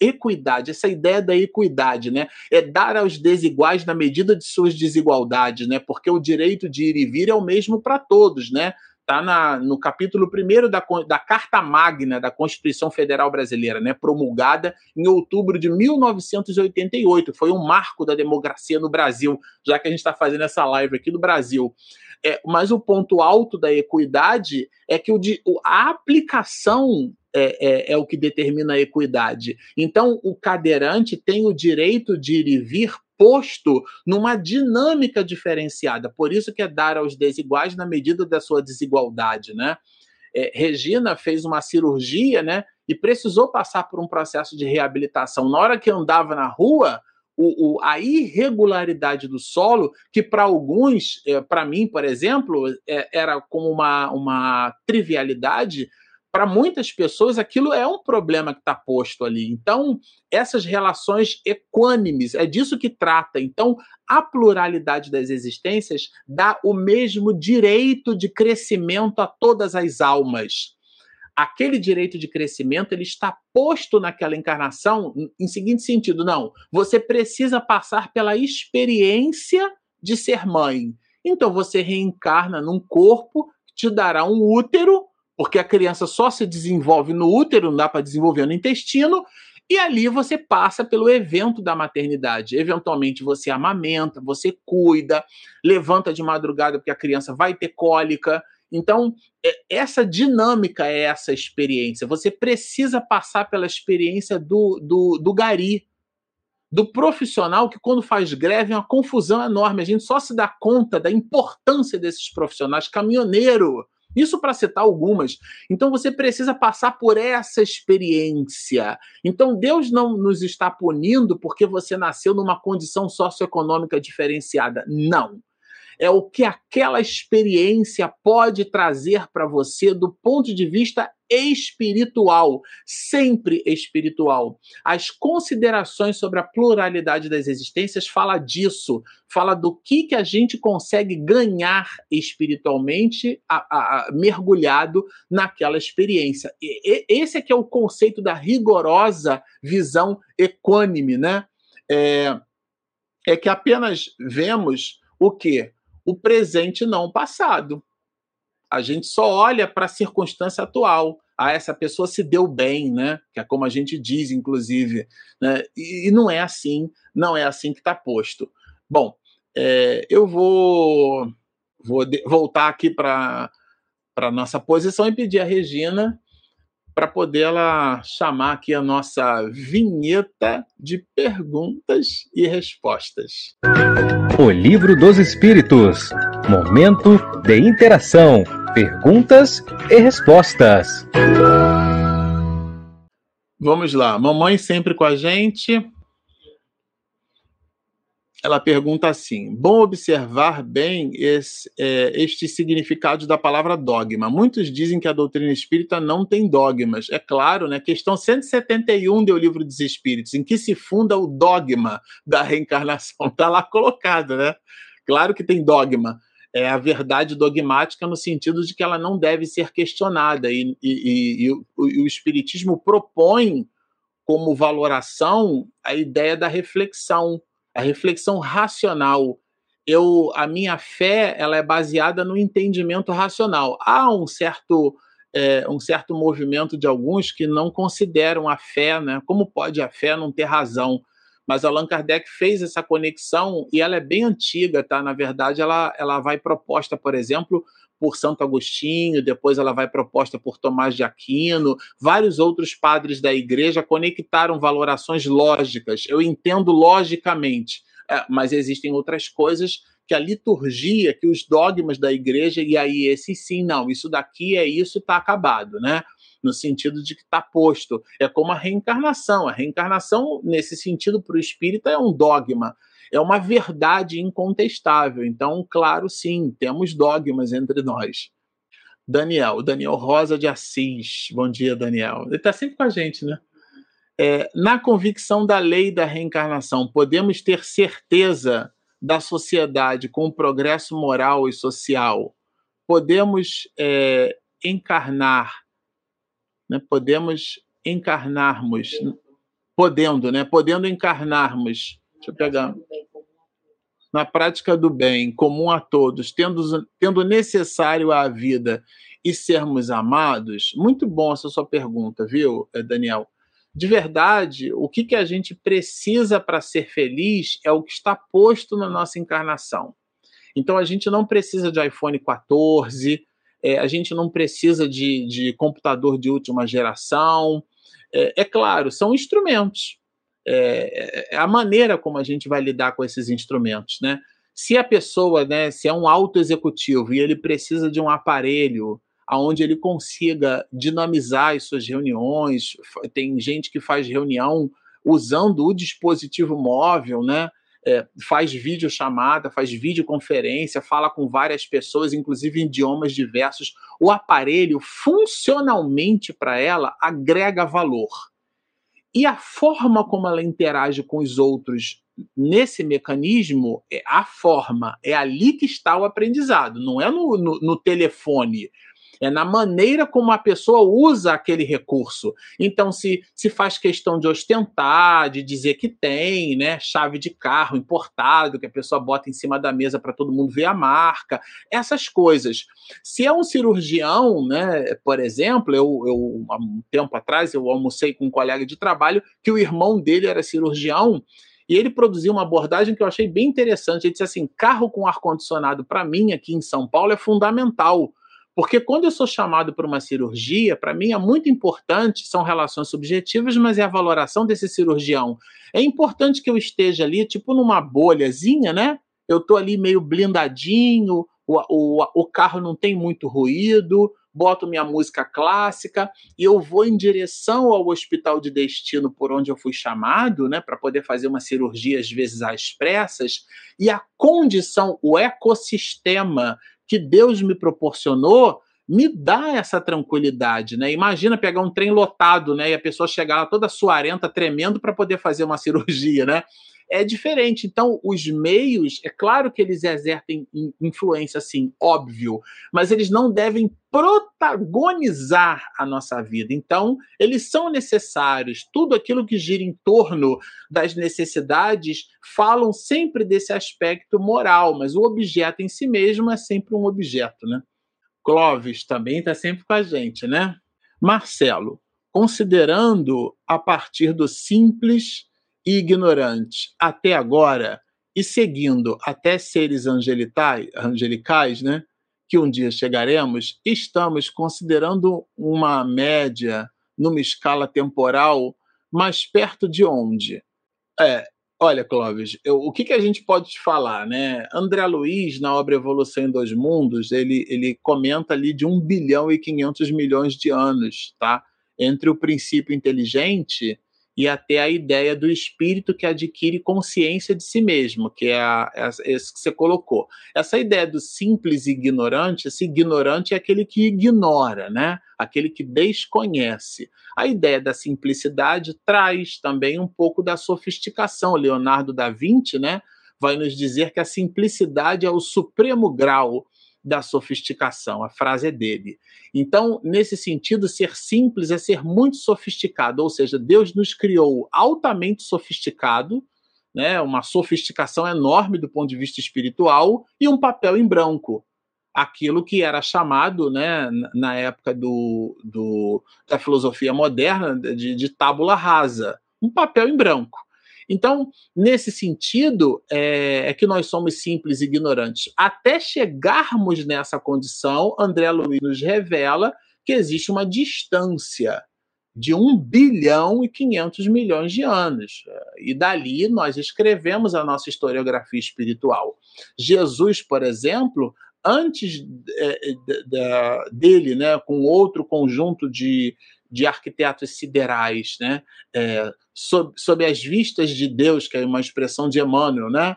[SPEAKER 2] equidade, essa ideia da equidade, né? É dar aos desiguais na medida de suas desigualdades, né? Porque o direito de ir e vir é o mesmo para todos, né? Está no capítulo 1 da, da Carta Magna da Constituição Federal Brasileira, né, promulgada em outubro de 1988. Foi um marco da democracia no Brasil, já que a gente está fazendo essa live aqui do Brasil. É, mas o ponto alto da equidade é que o, a aplicação é, é, é, o que determina a equidade. Então, o cadeirante tem o direito de ir e vir posto numa dinâmica diferenciada. Por isso que é dar aos desiguais na medida da sua desigualdade, né? É, Regina fez uma cirurgia, né? E precisou passar por um processo de reabilitação. Na hora que andava na rua, o, o, a irregularidade do solo, que para alguns, é, para mim, por exemplo, é, era como uma, uma trivialidade, para muitas pessoas aquilo é um problema que está posto ali. Então, essas relações equânimes, é disso que trata. Então, a pluralidade das existências dá o mesmo direito de crescimento a todas as almas aquele direito de crescimento ele está posto naquela encarnação em seguinte sentido, não, você precisa passar pela experiência de ser mãe. Então você reencarna num corpo que te dará um útero, porque a criança só se desenvolve no útero, não dá para desenvolver no intestino, e ali você passa pelo evento da maternidade. Eventualmente você amamenta, você cuida, levanta de madrugada porque a criança vai ter cólica, então, é, essa dinâmica é essa experiência. Você precisa passar pela experiência do, do, do gari, do profissional que, quando faz greve, é uma confusão enorme. A gente só se dá conta da importância desses profissionais. Caminhoneiro, isso para citar algumas. Então você precisa passar por essa experiência. Então Deus não nos está punindo porque você nasceu numa condição socioeconômica diferenciada. Não é o que aquela experiência pode trazer para você do ponto de vista espiritual, sempre espiritual. As considerações sobre a pluralidade das existências fala disso, fala do que que a gente consegue ganhar espiritualmente a, a, a, mergulhado naquela experiência. E, e, esse é que é o conceito da rigorosa visão equânime, né? É, é que apenas vemos o que o presente não o passado. A gente só olha para a circunstância atual. Ah, essa pessoa se deu bem, né? Que é como a gente diz, inclusive. Né? E, e não é assim, não é assim que está posto. Bom, é, eu vou, vou de, voltar aqui para a nossa posição e pedir a Regina para poder ela chamar aqui a nossa vinheta de perguntas e respostas.
[SPEAKER 1] O Livro dos Espíritos. Momento de interação, perguntas e respostas.
[SPEAKER 2] Vamos lá, mamãe sempre com a gente ela pergunta assim: bom observar bem esse, é, estes significados da palavra dogma. Muitos dizem que a doutrina espírita não tem dogmas. É claro, né? Questão 171 do Livro dos Espíritos, em que se funda o dogma da reencarnação. Está lá colocado, né? Claro que tem dogma. É a verdade dogmática no sentido de que ela não deve ser questionada. E, e, e, e o, o Espiritismo propõe como valoração a ideia da reflexão a reflexão racional. Eu, a minha fé, ela é baseada no entendimento racional. Há um certo é, um certo movimento de alguns que não consideram a fé, né? Como pode a fé não ter razão? Mas Allan Kardec fez essa conexão e ela é bem antiga, tá? Na verdade, ela, ela vai proposta, por exemplo, por Santo Agostinho, depois ela vai proposta por Tomás de Aquino, vários outros padres da igreja conectaram valorações lógicas. Eu entendo logicamente, é, mas existem outras coisas que a liturgia, que os dogmas da igreja, e aí esse sim, não, isso daqui é isso, está acabado, né? No sentido de que está posto. É como a reencarnação. A reencarnação, nesse sentido, para o espírita, é um dogma é uma verdade incontestável. Então, claro, sim, temos dogmas entre nós. Daniel, Daniel Rosa de Assis. Bom dia, Daniel. Ele está sempre com a gente, né? É, na convicção da lei da reencarnação, podemos ter certeza da sociedade com o progresso moral e social? Podemos é, encarnar, né? podemos encarnarmos, podendo, né? Podendo encarnarmos. Deixa eu pegar na prática do bem comum a todos, tendo, tendo necessário à vida e sermos amados? Muito bom essa sua pergunta, viu, Daniel? De verdade, o que, que a gente precisa para ser feliz é o que está posto na nossa encarnação. Então a gente não precisa de iPhone 14, é, a gente não precisa de, de computador de última geração. É, é claro, são instrumentos é, é, a maneira como a gente vai lidar com esses instrumentos, né? Se a pessoa, né, se é um auto executivo e ele precisa de um aparelho aonde ele consiga dinamizar as suas reuniões, tem gente que faz reunião usando o dispositivo móvel, né? É, faz videochamada, faz videoconferência, fala com várias pessoas, inclusive em idiomas diversos. O aparelho, funcionalmente para ela, agrega valor. E a forma como ela interage com os outros nesse mecanismo, é a forma, é ali que está o aprendizado, não é no, no, no telefone, é na maneira como a pessoa usa aquele recurso. Então, se, se faz questão de ostentar, de dizer que tem, né, chave de carro importado, que a pessoa bota em cima da mesa para todo mundo ver a marca, essas coisas. Se é um cirurgião, né, por exemplo, eu, eu há um tempo atrás eu almocei com um colega de trabalho que o irmão dele era cirurgião. E ele produziu uma abordagem que eu achei bem interessante. Ele disse assim: carro com ar-condicionado, para mim, aqui em São Paulo, é fundamental. Porque quando eu sou chamado para uma cirurgia, para mim é muito importante, são relações subjetivas, mas é a valoração desse cirurgião. É importante que eu esteja ali, tipo numa bolhazinha, né? Eu tô ali meio blindadinho, o, o, o carro não tem muito ruído, boto minha música clássica e eu vou em direção ao hospital de destino por onde eu fui chamado, né, para poder fazer uma cirurgia às vezes às pressas, e a condição, o ecossistema que Deus me proporcionou me dá essa tranquilidade, né? Imagina pegar um trem lotado, né, e a pessoa chegar lá toda suarenta, tremendo para poder fazer uma cirurgia, né? É diferente. Então, os meios, é claro que eles exercem influência, assim, óbvio, mas eles não devem protagonizar a nossa vida. Então, eles são necessários. Tudo aquilo que gira em torno das necessidades falam sempre desse aspecto moral, mas o objeto em si mesmo é sempre um objeto, né? Clóvis também está sempre com a gente, né? Marcelo, considerando a partir do simples ignorante até agora e seguindo até seres angelicais, angelicais, né? que um dia chegaremos, estamos considerando uma média numa escala temporal mais perto de onde? É, olha, Clóvis, eu, o que, que a gente pode te falar, né? André Luiz, na obra Evolução em Dois Mundos, ele, ele comenta ali de 1 bilhão e 500 milhões de anos, tá? Entre o princípio inteligente e até a ideia do espírito que adquire consciência de si mesmo, que é, a, é esse que você colocou. Essa ideia do simples ignorante, esse ignorante é aquele que ignora, né? aquele que desconhece. A ideia da simplicidade traz também um pouco da sofisticação. Leonardo da Vinci né, vai nos dizer que a simplicidade é o supremo grau da sofisticação. A frase é dele. Então, nesse sentido, ser simples é ser muito sofisticado, ou seja, Deus nos criou altamente sofisticado, né, uma sofisticação enorme do ponto de vista espiritual e um papel em branco. Aquilo que era chamado, né, na época do, do da filosofia moderna, de, de tábula rasa, um papel em branco. Então, nesse sentido, é, é, que nós somos simples e ignorantes. Até chegarmos nessa condição, André Luiz nos revela que existe uma distância de 1 bilhão e 500 milhões de anos. E dali nós escrevemos a nossa historiografia espiritual. Jesus, por exemplo, antes é, dele, né, com outro conjunto de, de arquitetos siderais, né, é, sob, sob as vistas de Deus, que é uma expressão de Emmanuel, né,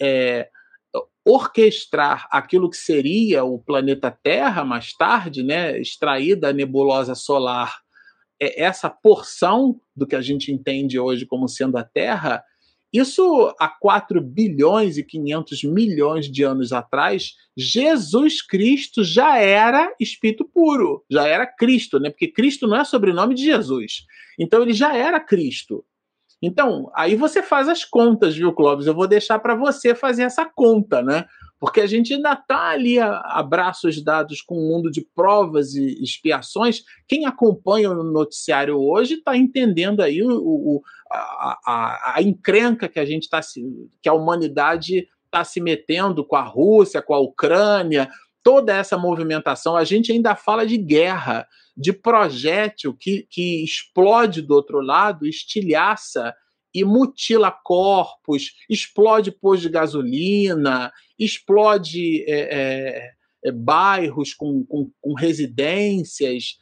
[SPEAKER 2] é, orquestrar aquilo que seria o planeta Terra mais tarde, né, extrair da nebulosa solar é, essa porção do que a gente entende hoje como sendo a Terra, isso há 4 bilhões e 500 milhões de anos atrás, Jesus Cristo já era espírito puro, já era Cristo, né? Porque Cristo não é sobrenome de Jesus. Então ele já era Cristo. Então, aí você faz as contas, viu, Clóvis? Eu vou deixar para você fazer essa conta, né? Porque a gente ainda está ali a, a, braços dados com um mundo de provas e expiações. Quem acompanha o noticiário hoje está entendendo aí o, o a, a, a, encrenca que a gente está que a humanidade está se metendo com a Rússia, com a Ucrânia, toda essa movimentação. A gente ainda fala de guerra, de projétil que, que explode do outro lado, estilhaça e mutila corpos, explode posto de gasolina, explode é, é, é, bairros com, com, com, residências.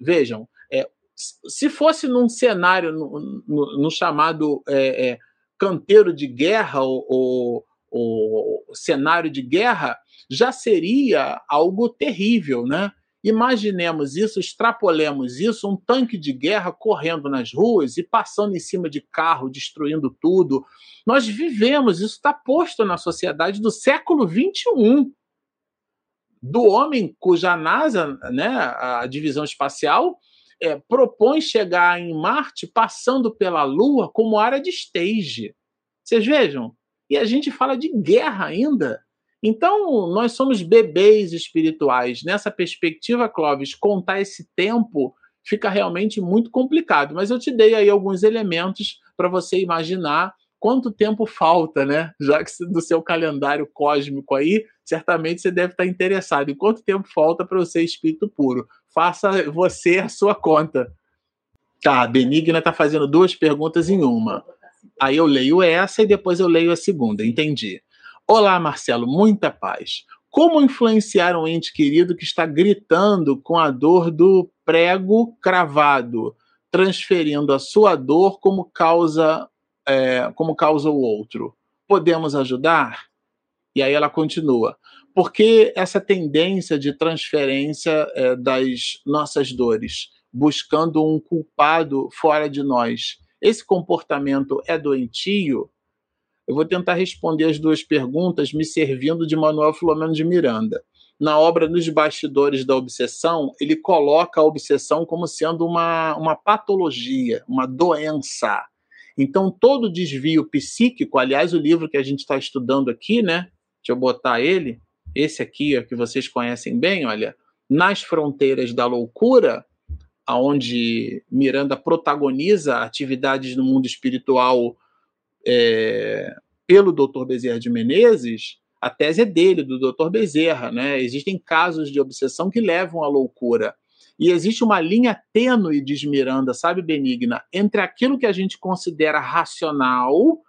[SPEAKER 2] Vejam, é, se fosse num cenário, no, no, no chamado é, canteiro de guerra ou, ou, ou cenário de guerra, já seria algo terrível, né? Imaginemos isso, extrapolemos isso, um tanque de guerra correndo nas ruas e passando em cima de carro, destruindo tudo. Nós vivemos, isso está posto na sociedade do século XXI. Do homem cuja NASA, né, a divisão espacial, é, propõe chegar em Marte passando pela Lua como área de stage. Vocês vejam? E a gente fala de guerra ainda. Então, nós somos bebês espirituais. Nessa perspectiva, Clóvis, contar esse tempo fica realmente muito complicado. Mas eu te dei aí alguns elementos para você imaginar quanto tempo falta, né? Já que do seu calendário cósmico aí, certamente você deve estar interessado em quanto tempo falta para você espírito puro. Faça você a sua conta. Tá, a Benigna está fazendo duas perguntas em uma. Aí eu leio essa e depois eu leio a segunda, entendi. Olá, Marcelo, muita paz. Como influenciar um ente querido que está gritando com a dor do prego cravado, transferindo a sua dor como causa, é, como causa o outro? Podemos ajudar? E aí ela continua. Porque essa tendência de transferência é, das nossas dores, buscando um culpado fora de nós, esse comportamento é doentio? Eu vou tentar responder as duas perguntas me servindo de Manuel Filomeno de Miranda. Na obra Nos Bastidores da Obsessão, ele coloca a obsessão como sendo uma, uma patologia, uma doença. Então, todo desvio psíquico, aliás, o livro que a gente está estudando aqui, né? Deixa eu botar ele, esse aqui, ó, que vocês conhecem bem, olha, Nas Fronteiras da Loucura, aonde Miranda protagoniza atividades no mundo espiritual é, pelo Dr. Bezerra de Menezes, a tese é dele, do Dr. Bezerra. Né? Existem casos de obsessão que levam à loucura. E existe uma linha tênue, diz Miranda, sabe, Benigna, entre aquilo que a gente considera racional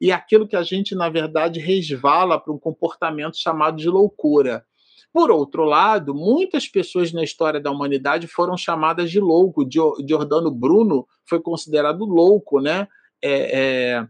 [SPEAKER 2] e aquilo que a gente, na verdade, resvala para um comportamento chamado de loucura. Por outro lado, muitas pessoas na história da humanidade foram chamadas de louco. Giordano Bruno foi considerado louco, né? É, é,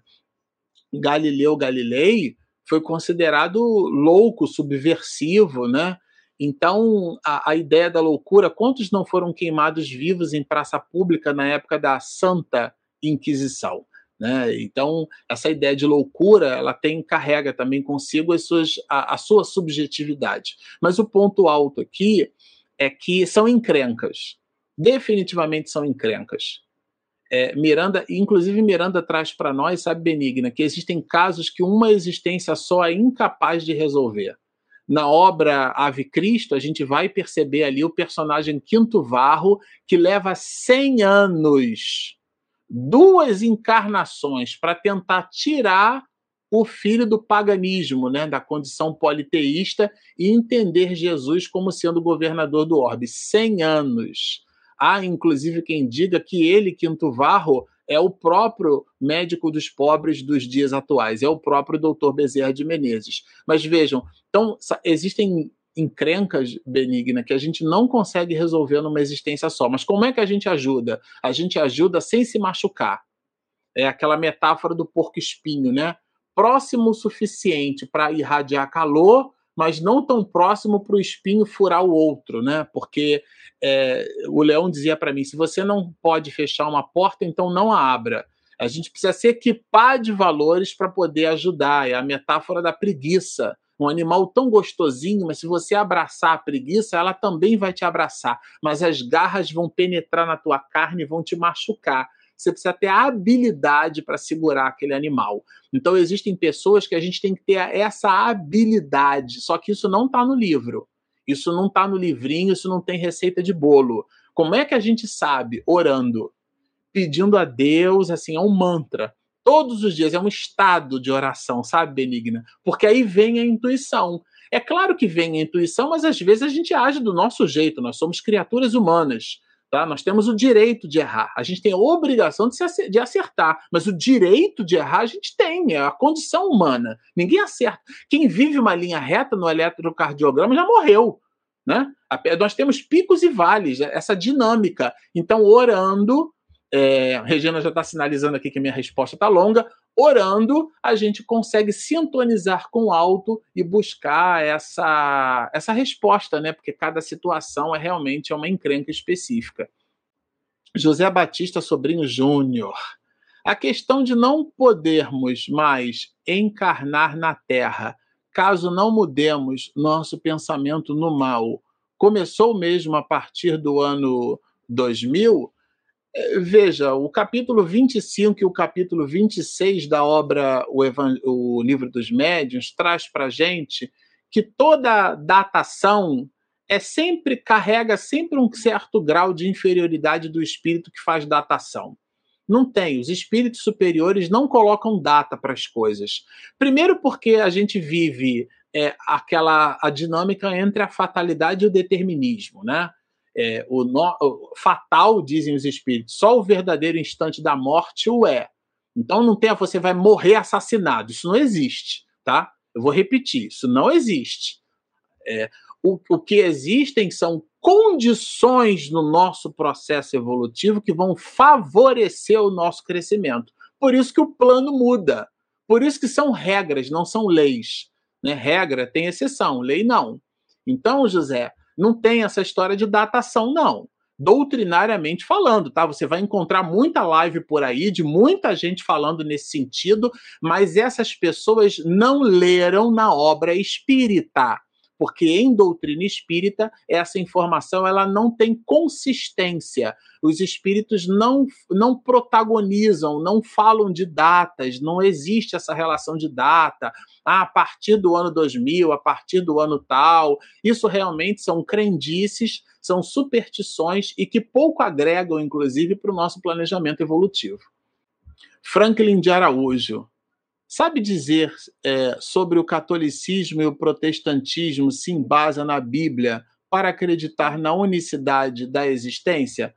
[SPEAKER 2] Galileu Galilei foi considerado louco, subversivo, né? Então, a, a, ideia da loucura, quantos não foram queimados vivos em praça pública na época da Santa Inquisição? Né? Então, essa ideia de loucura, ela tem carrega também consigo as suas, a, a sua subjetividade. Mas o ponto alto aqui é que são encrencas. Definitivamente são encrencas é, Miranda, inclusive Miranda traz para nós, sabe, Benigna, que existem casos que uma existência só é incapaz de resolver. Na obra Ave Cristo, a gente vai perceber ali o personagem Quinto Varro, que leva 100 anos, duas encarnações, para tentar tirar o filho do paganismo, né, da condição politeísta, e entender Jesus como sendo governador do orbe. 100 anos. Há, inclusive, quem diga que ele, Quinto Varro, é o próprio médico dos pobres dos dias atuais, é o próprio doutor Bezerra de Menezes. Mas vejam, então existem encrencas, Benigna, que a gente não consegue resolver numa existência só. Mas como é que a gente ajuda? A gente ajuda sem se machucar. É aquela metáfora do porco-espinho, né? Próximo o suficiente para irradiar calor, mas não tão próximo para o espinho furar o outro, né? Porque é, o Leão dizia para mim: se você não pode fechar uma porta, então não a abra. A gente precisa se equipar de valores para poder ajudar. É a metáfora da preguiça. Um animal tão gostosinho, mas se você abraçar a preguiça, ela também vai te abraçar. Mas as garras vão penetrar na tua carne e vão te machucar você precisa ter a habilidade para segurar aquele animal. Então, existem pessoas que a gente tem que ter essa habilidade, só que isso não está no livro. Isso não está no livrinho, isso não tem receita de bolo. Como é que a gente sabe? Orando, pedindo a Deus, assim, é um mantra. Todos os dias é um estado de oração, sabe, Benigna? Porque aí vem a intuição. É claro que vem a intuição, mas às vezes a gente age do nosso jeito, nós somos criaturas humanas. Tá? Nós temos o direito de errar. A gente tem a obrigação de, acertar, mas o direito de errar a gente tem, é a condição humana. Ninguém acerta. Quem vive uma linha reta no eletrocardiograma já morreu. Né? Nós temos picos e vales, essa dinâmica. Então, orando, é, Regina já está sinalizando aqui que minha resposta está longa. Orando, a gente consegue sintonizar com o alto e buscar essa, essa resposta, né? Porque cada situação é realmente uma encrenca específica. José Batista Sobrinho Júnior. A questão de não podermos mais encarnar na Terra, caso não mudemos nosso pensamento no mal, começou mesmo a partir do ano 2000? Veja, o capítulo 25 e o capítulo 26 da obra O, Evan o Livro dos Médiuns traz para gente que toda datação é sempre carrega sempre um certo grau de inferioridade do espírito que faz datação. Não tem. Os espíritos superiores não colocam data para as coisas. Primeiro, porque a gente vive é, aquela a dinâmica entre a fatalidade e o determinismo, né? É, o, no, fatal, dizem os espíritos, só o verdadeiro instante da morte o é. Então não tem, você vai morrer assassinado. Isso não existe, tá? Eu vou repetir, isso não existe. É, o, o que existem são condições no nosso processo evolutivo que vão favorecer o nosso crescimento. Por isso que o plano muda. Por isso que são regras, não são leis. Né? Regra tem exceção, lei não. Então, José, não tem essa história de datação, não. Doutrinariamente falando, tá? Você vai encontrar muita live por aí, de muita gente falando nesse sentido, mas essas pessoas não leram na obra espírita porque em doutrina espírita essa informação ela não tem consistência. Os espíritos não, não protagonizam, não falam de datas, não existe essa relação de data. Ah, a partir do ano 2000, a partir do ano tal. Isso realmente são crendices, são superstições e que pouco agregam, inclusive, para o nosso planejamento evolutivo. Franklin de Araújo, Sabe dizer é, sobre o catolicismo e o protestantismo se embasa na Bíblia para acreditar na unicidade da existência?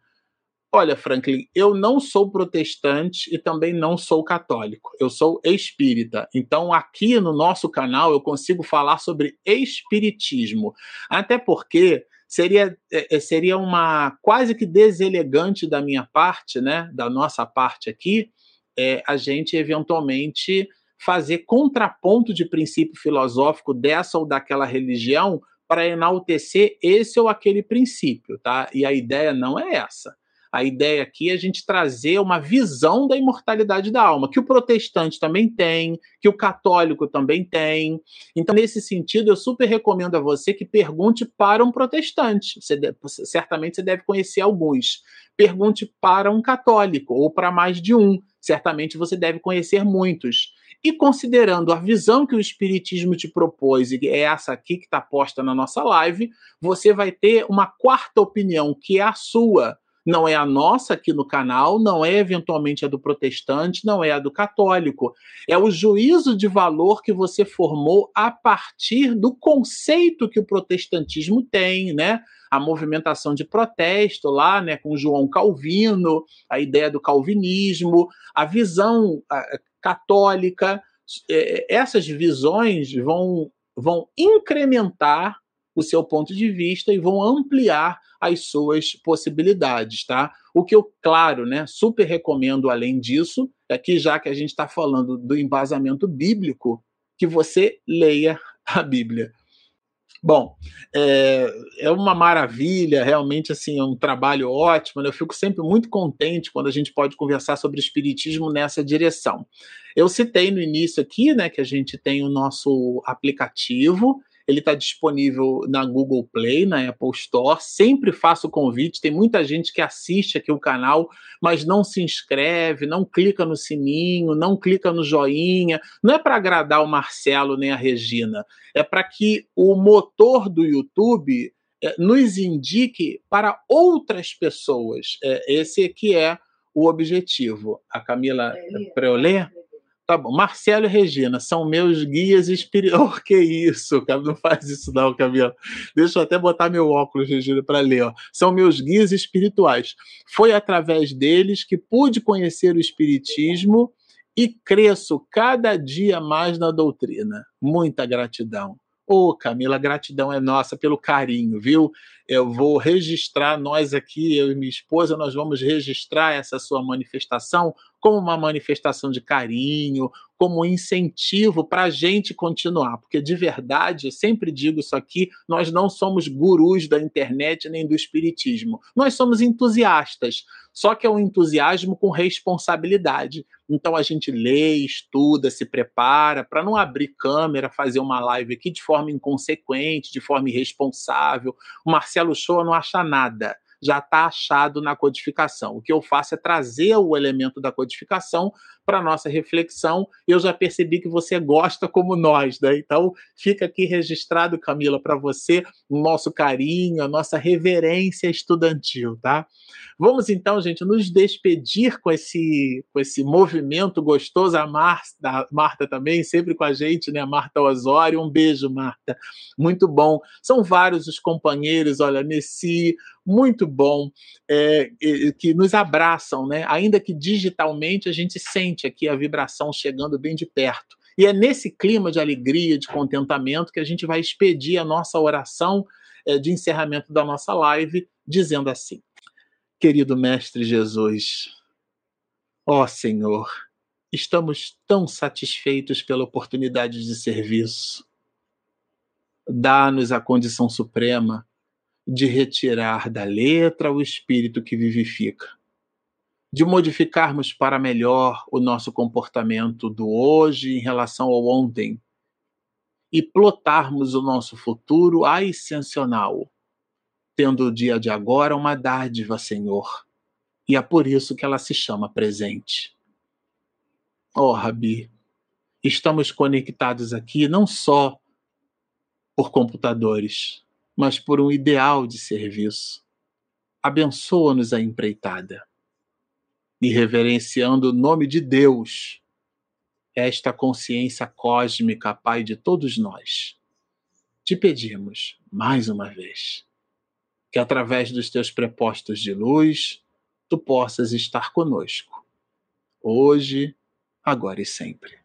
[SPEAKER 2] Olha, Franklin, eu não sou protestante e também não sou católico. Eu sou espírita. Então, aqui no nosso canal, eu consigo falar sobre espiritismo. Até porque seria, é, é, seria uma quase que deselegante da minha parte, né, da nossa parte aqui, é, a gente eventualmente fazer contraponto de princípio filosófico dessa ou daquela religião para enaltecer esse ou aquele princípio, tá? E a ideia não é essa. A ideia aqui é a gente trazer uma visão da imortalidade da alma, que o protestante também tem, que o católico também tem. Então, nesse sentido, eu super recomendo a você que pergunte para um protestante. Você deve, certamente você deve conhecer alguns. Pergunte para um católico ou para mais de um. Certamente você deve conhecer muitos. E considerando a visão que o Espiritismo te propôs, e é essa aqui que está posta na nossa live, você vai ter uma quarta opinião, que é a sua. Não é a nossa aqui no canal, não é eventualmente a do protestante, não é a do católico. É o juízo de valor que você formou a partir do conceito que o protestantismo tem, né? a movimentação de protesto lá, né, com João Calvino, a ideia do calvinismo, a visão católica. É, essas visões vão, vão incrementar o seu ponto de vista e vão ampliar as suas possibilidades, tá? O que eu, claro, né, super recomendo além disso, é que já que a gente está falando do embasamento bíblico, que você leia a Bíblia. Bom, é, é, uma maravilha, realmente assim, é um trabalho ótimo. Né? Eu fico sempre muito contente quando a gente pode conversar sobre espiritismo nessa direção. Eu citei no início aqui, né, que a gente tem o nosso aplicativo ele está disponível na Google Play, na Apple Store. Sempre faço o convite. Tem muita gente que assiste aqui o canal, mas não se inscreve, não clica no sininho, não clica no joinha. Não é para agradar o Marcelo nem a Regina. É para que o motor do YouTube é, nos indique para outras pessoas. É, esse aqui é o objetivo. A Camila, para eu ler? Tá bom. Marcelo e Regina são meus guias espirituais. Oh, que isso, cara. Não faz isso, não, Camila. Deixa eu até botar meu óculos, Regina, para ler. Ó. São meus guias espirituais. Foi através deles que pude conhecer o Espiritismo e cresço cada dia mais na doutrina. Muita gratidão. Ô, oh, Camila, gratidão é nossa pelo carinho, viu? Eu vou registrar, nós aqui, eu e minha esposa, nós vamos registrar essa sua manifestação como uma manifestação de carinho, como um incentivo para a gente continuar, porque de verdade, eu sempre digo isso aqui, nós não somos gurus da internet nem do espiritismo, nós somos entusiastas, só que é um entusiasmo com responsabilidade. Então a gente lê, estuda, se prepara para não abrir câmera, fazer uma live aqui de forma inconsequente, de forma irresponsável. O Marcelo Shoa não acha nada já está achado na codificação. O que eu faço é trazer o elemento da codificação para nossa reflexão. Eu já percebi que você gosta como nós, né? Então fica aqui registrado, Camila, para você o nosso carinho, a nossa reverência estudantil, tá? Vamos então, gente, nos despedir com esse com esse movimento gostoso. A Marta, a Marta também, sempre com a gente, né? Marta Osório, um beijo, Marta. Muito bom. São vários os companheiros, olha, nesse muito bom, é, que nos abraçam, né? Ainda que digitalmente a gente sente aqui a vibração chegando bem de perto. E é nesse clima de alegria, de contentamento, que a gente vai expedir a nossa oração é, de encerramento da nossa live, dizendo assim: Querido Mestre Jesus, ó Senhor, estamos tão satisfeitos pela oportunidade de serviço. Dá-nos a condição suprema de retirar da letra o espírito que vivifica, de modificarmos para melhor o nosso comportamento do hoje em relação ao ontem e plotarmos o nosso futuro ascensional, tendo o dia de agora uma dádiva, Senhor, e é por isso que ela se chama presente. Oh, Rabi, estamos conectados aqui não só por computadores, mas por um ideal de serviço. Abençoa-nos a empreitada. E reverenciando o nome de Deus, esta consciência cósmica, Pai de todos nós, te pedimos, mais uma vez, que através dos teus prepostos de luz, tu possas estar conosco, hoje, agora e sempre.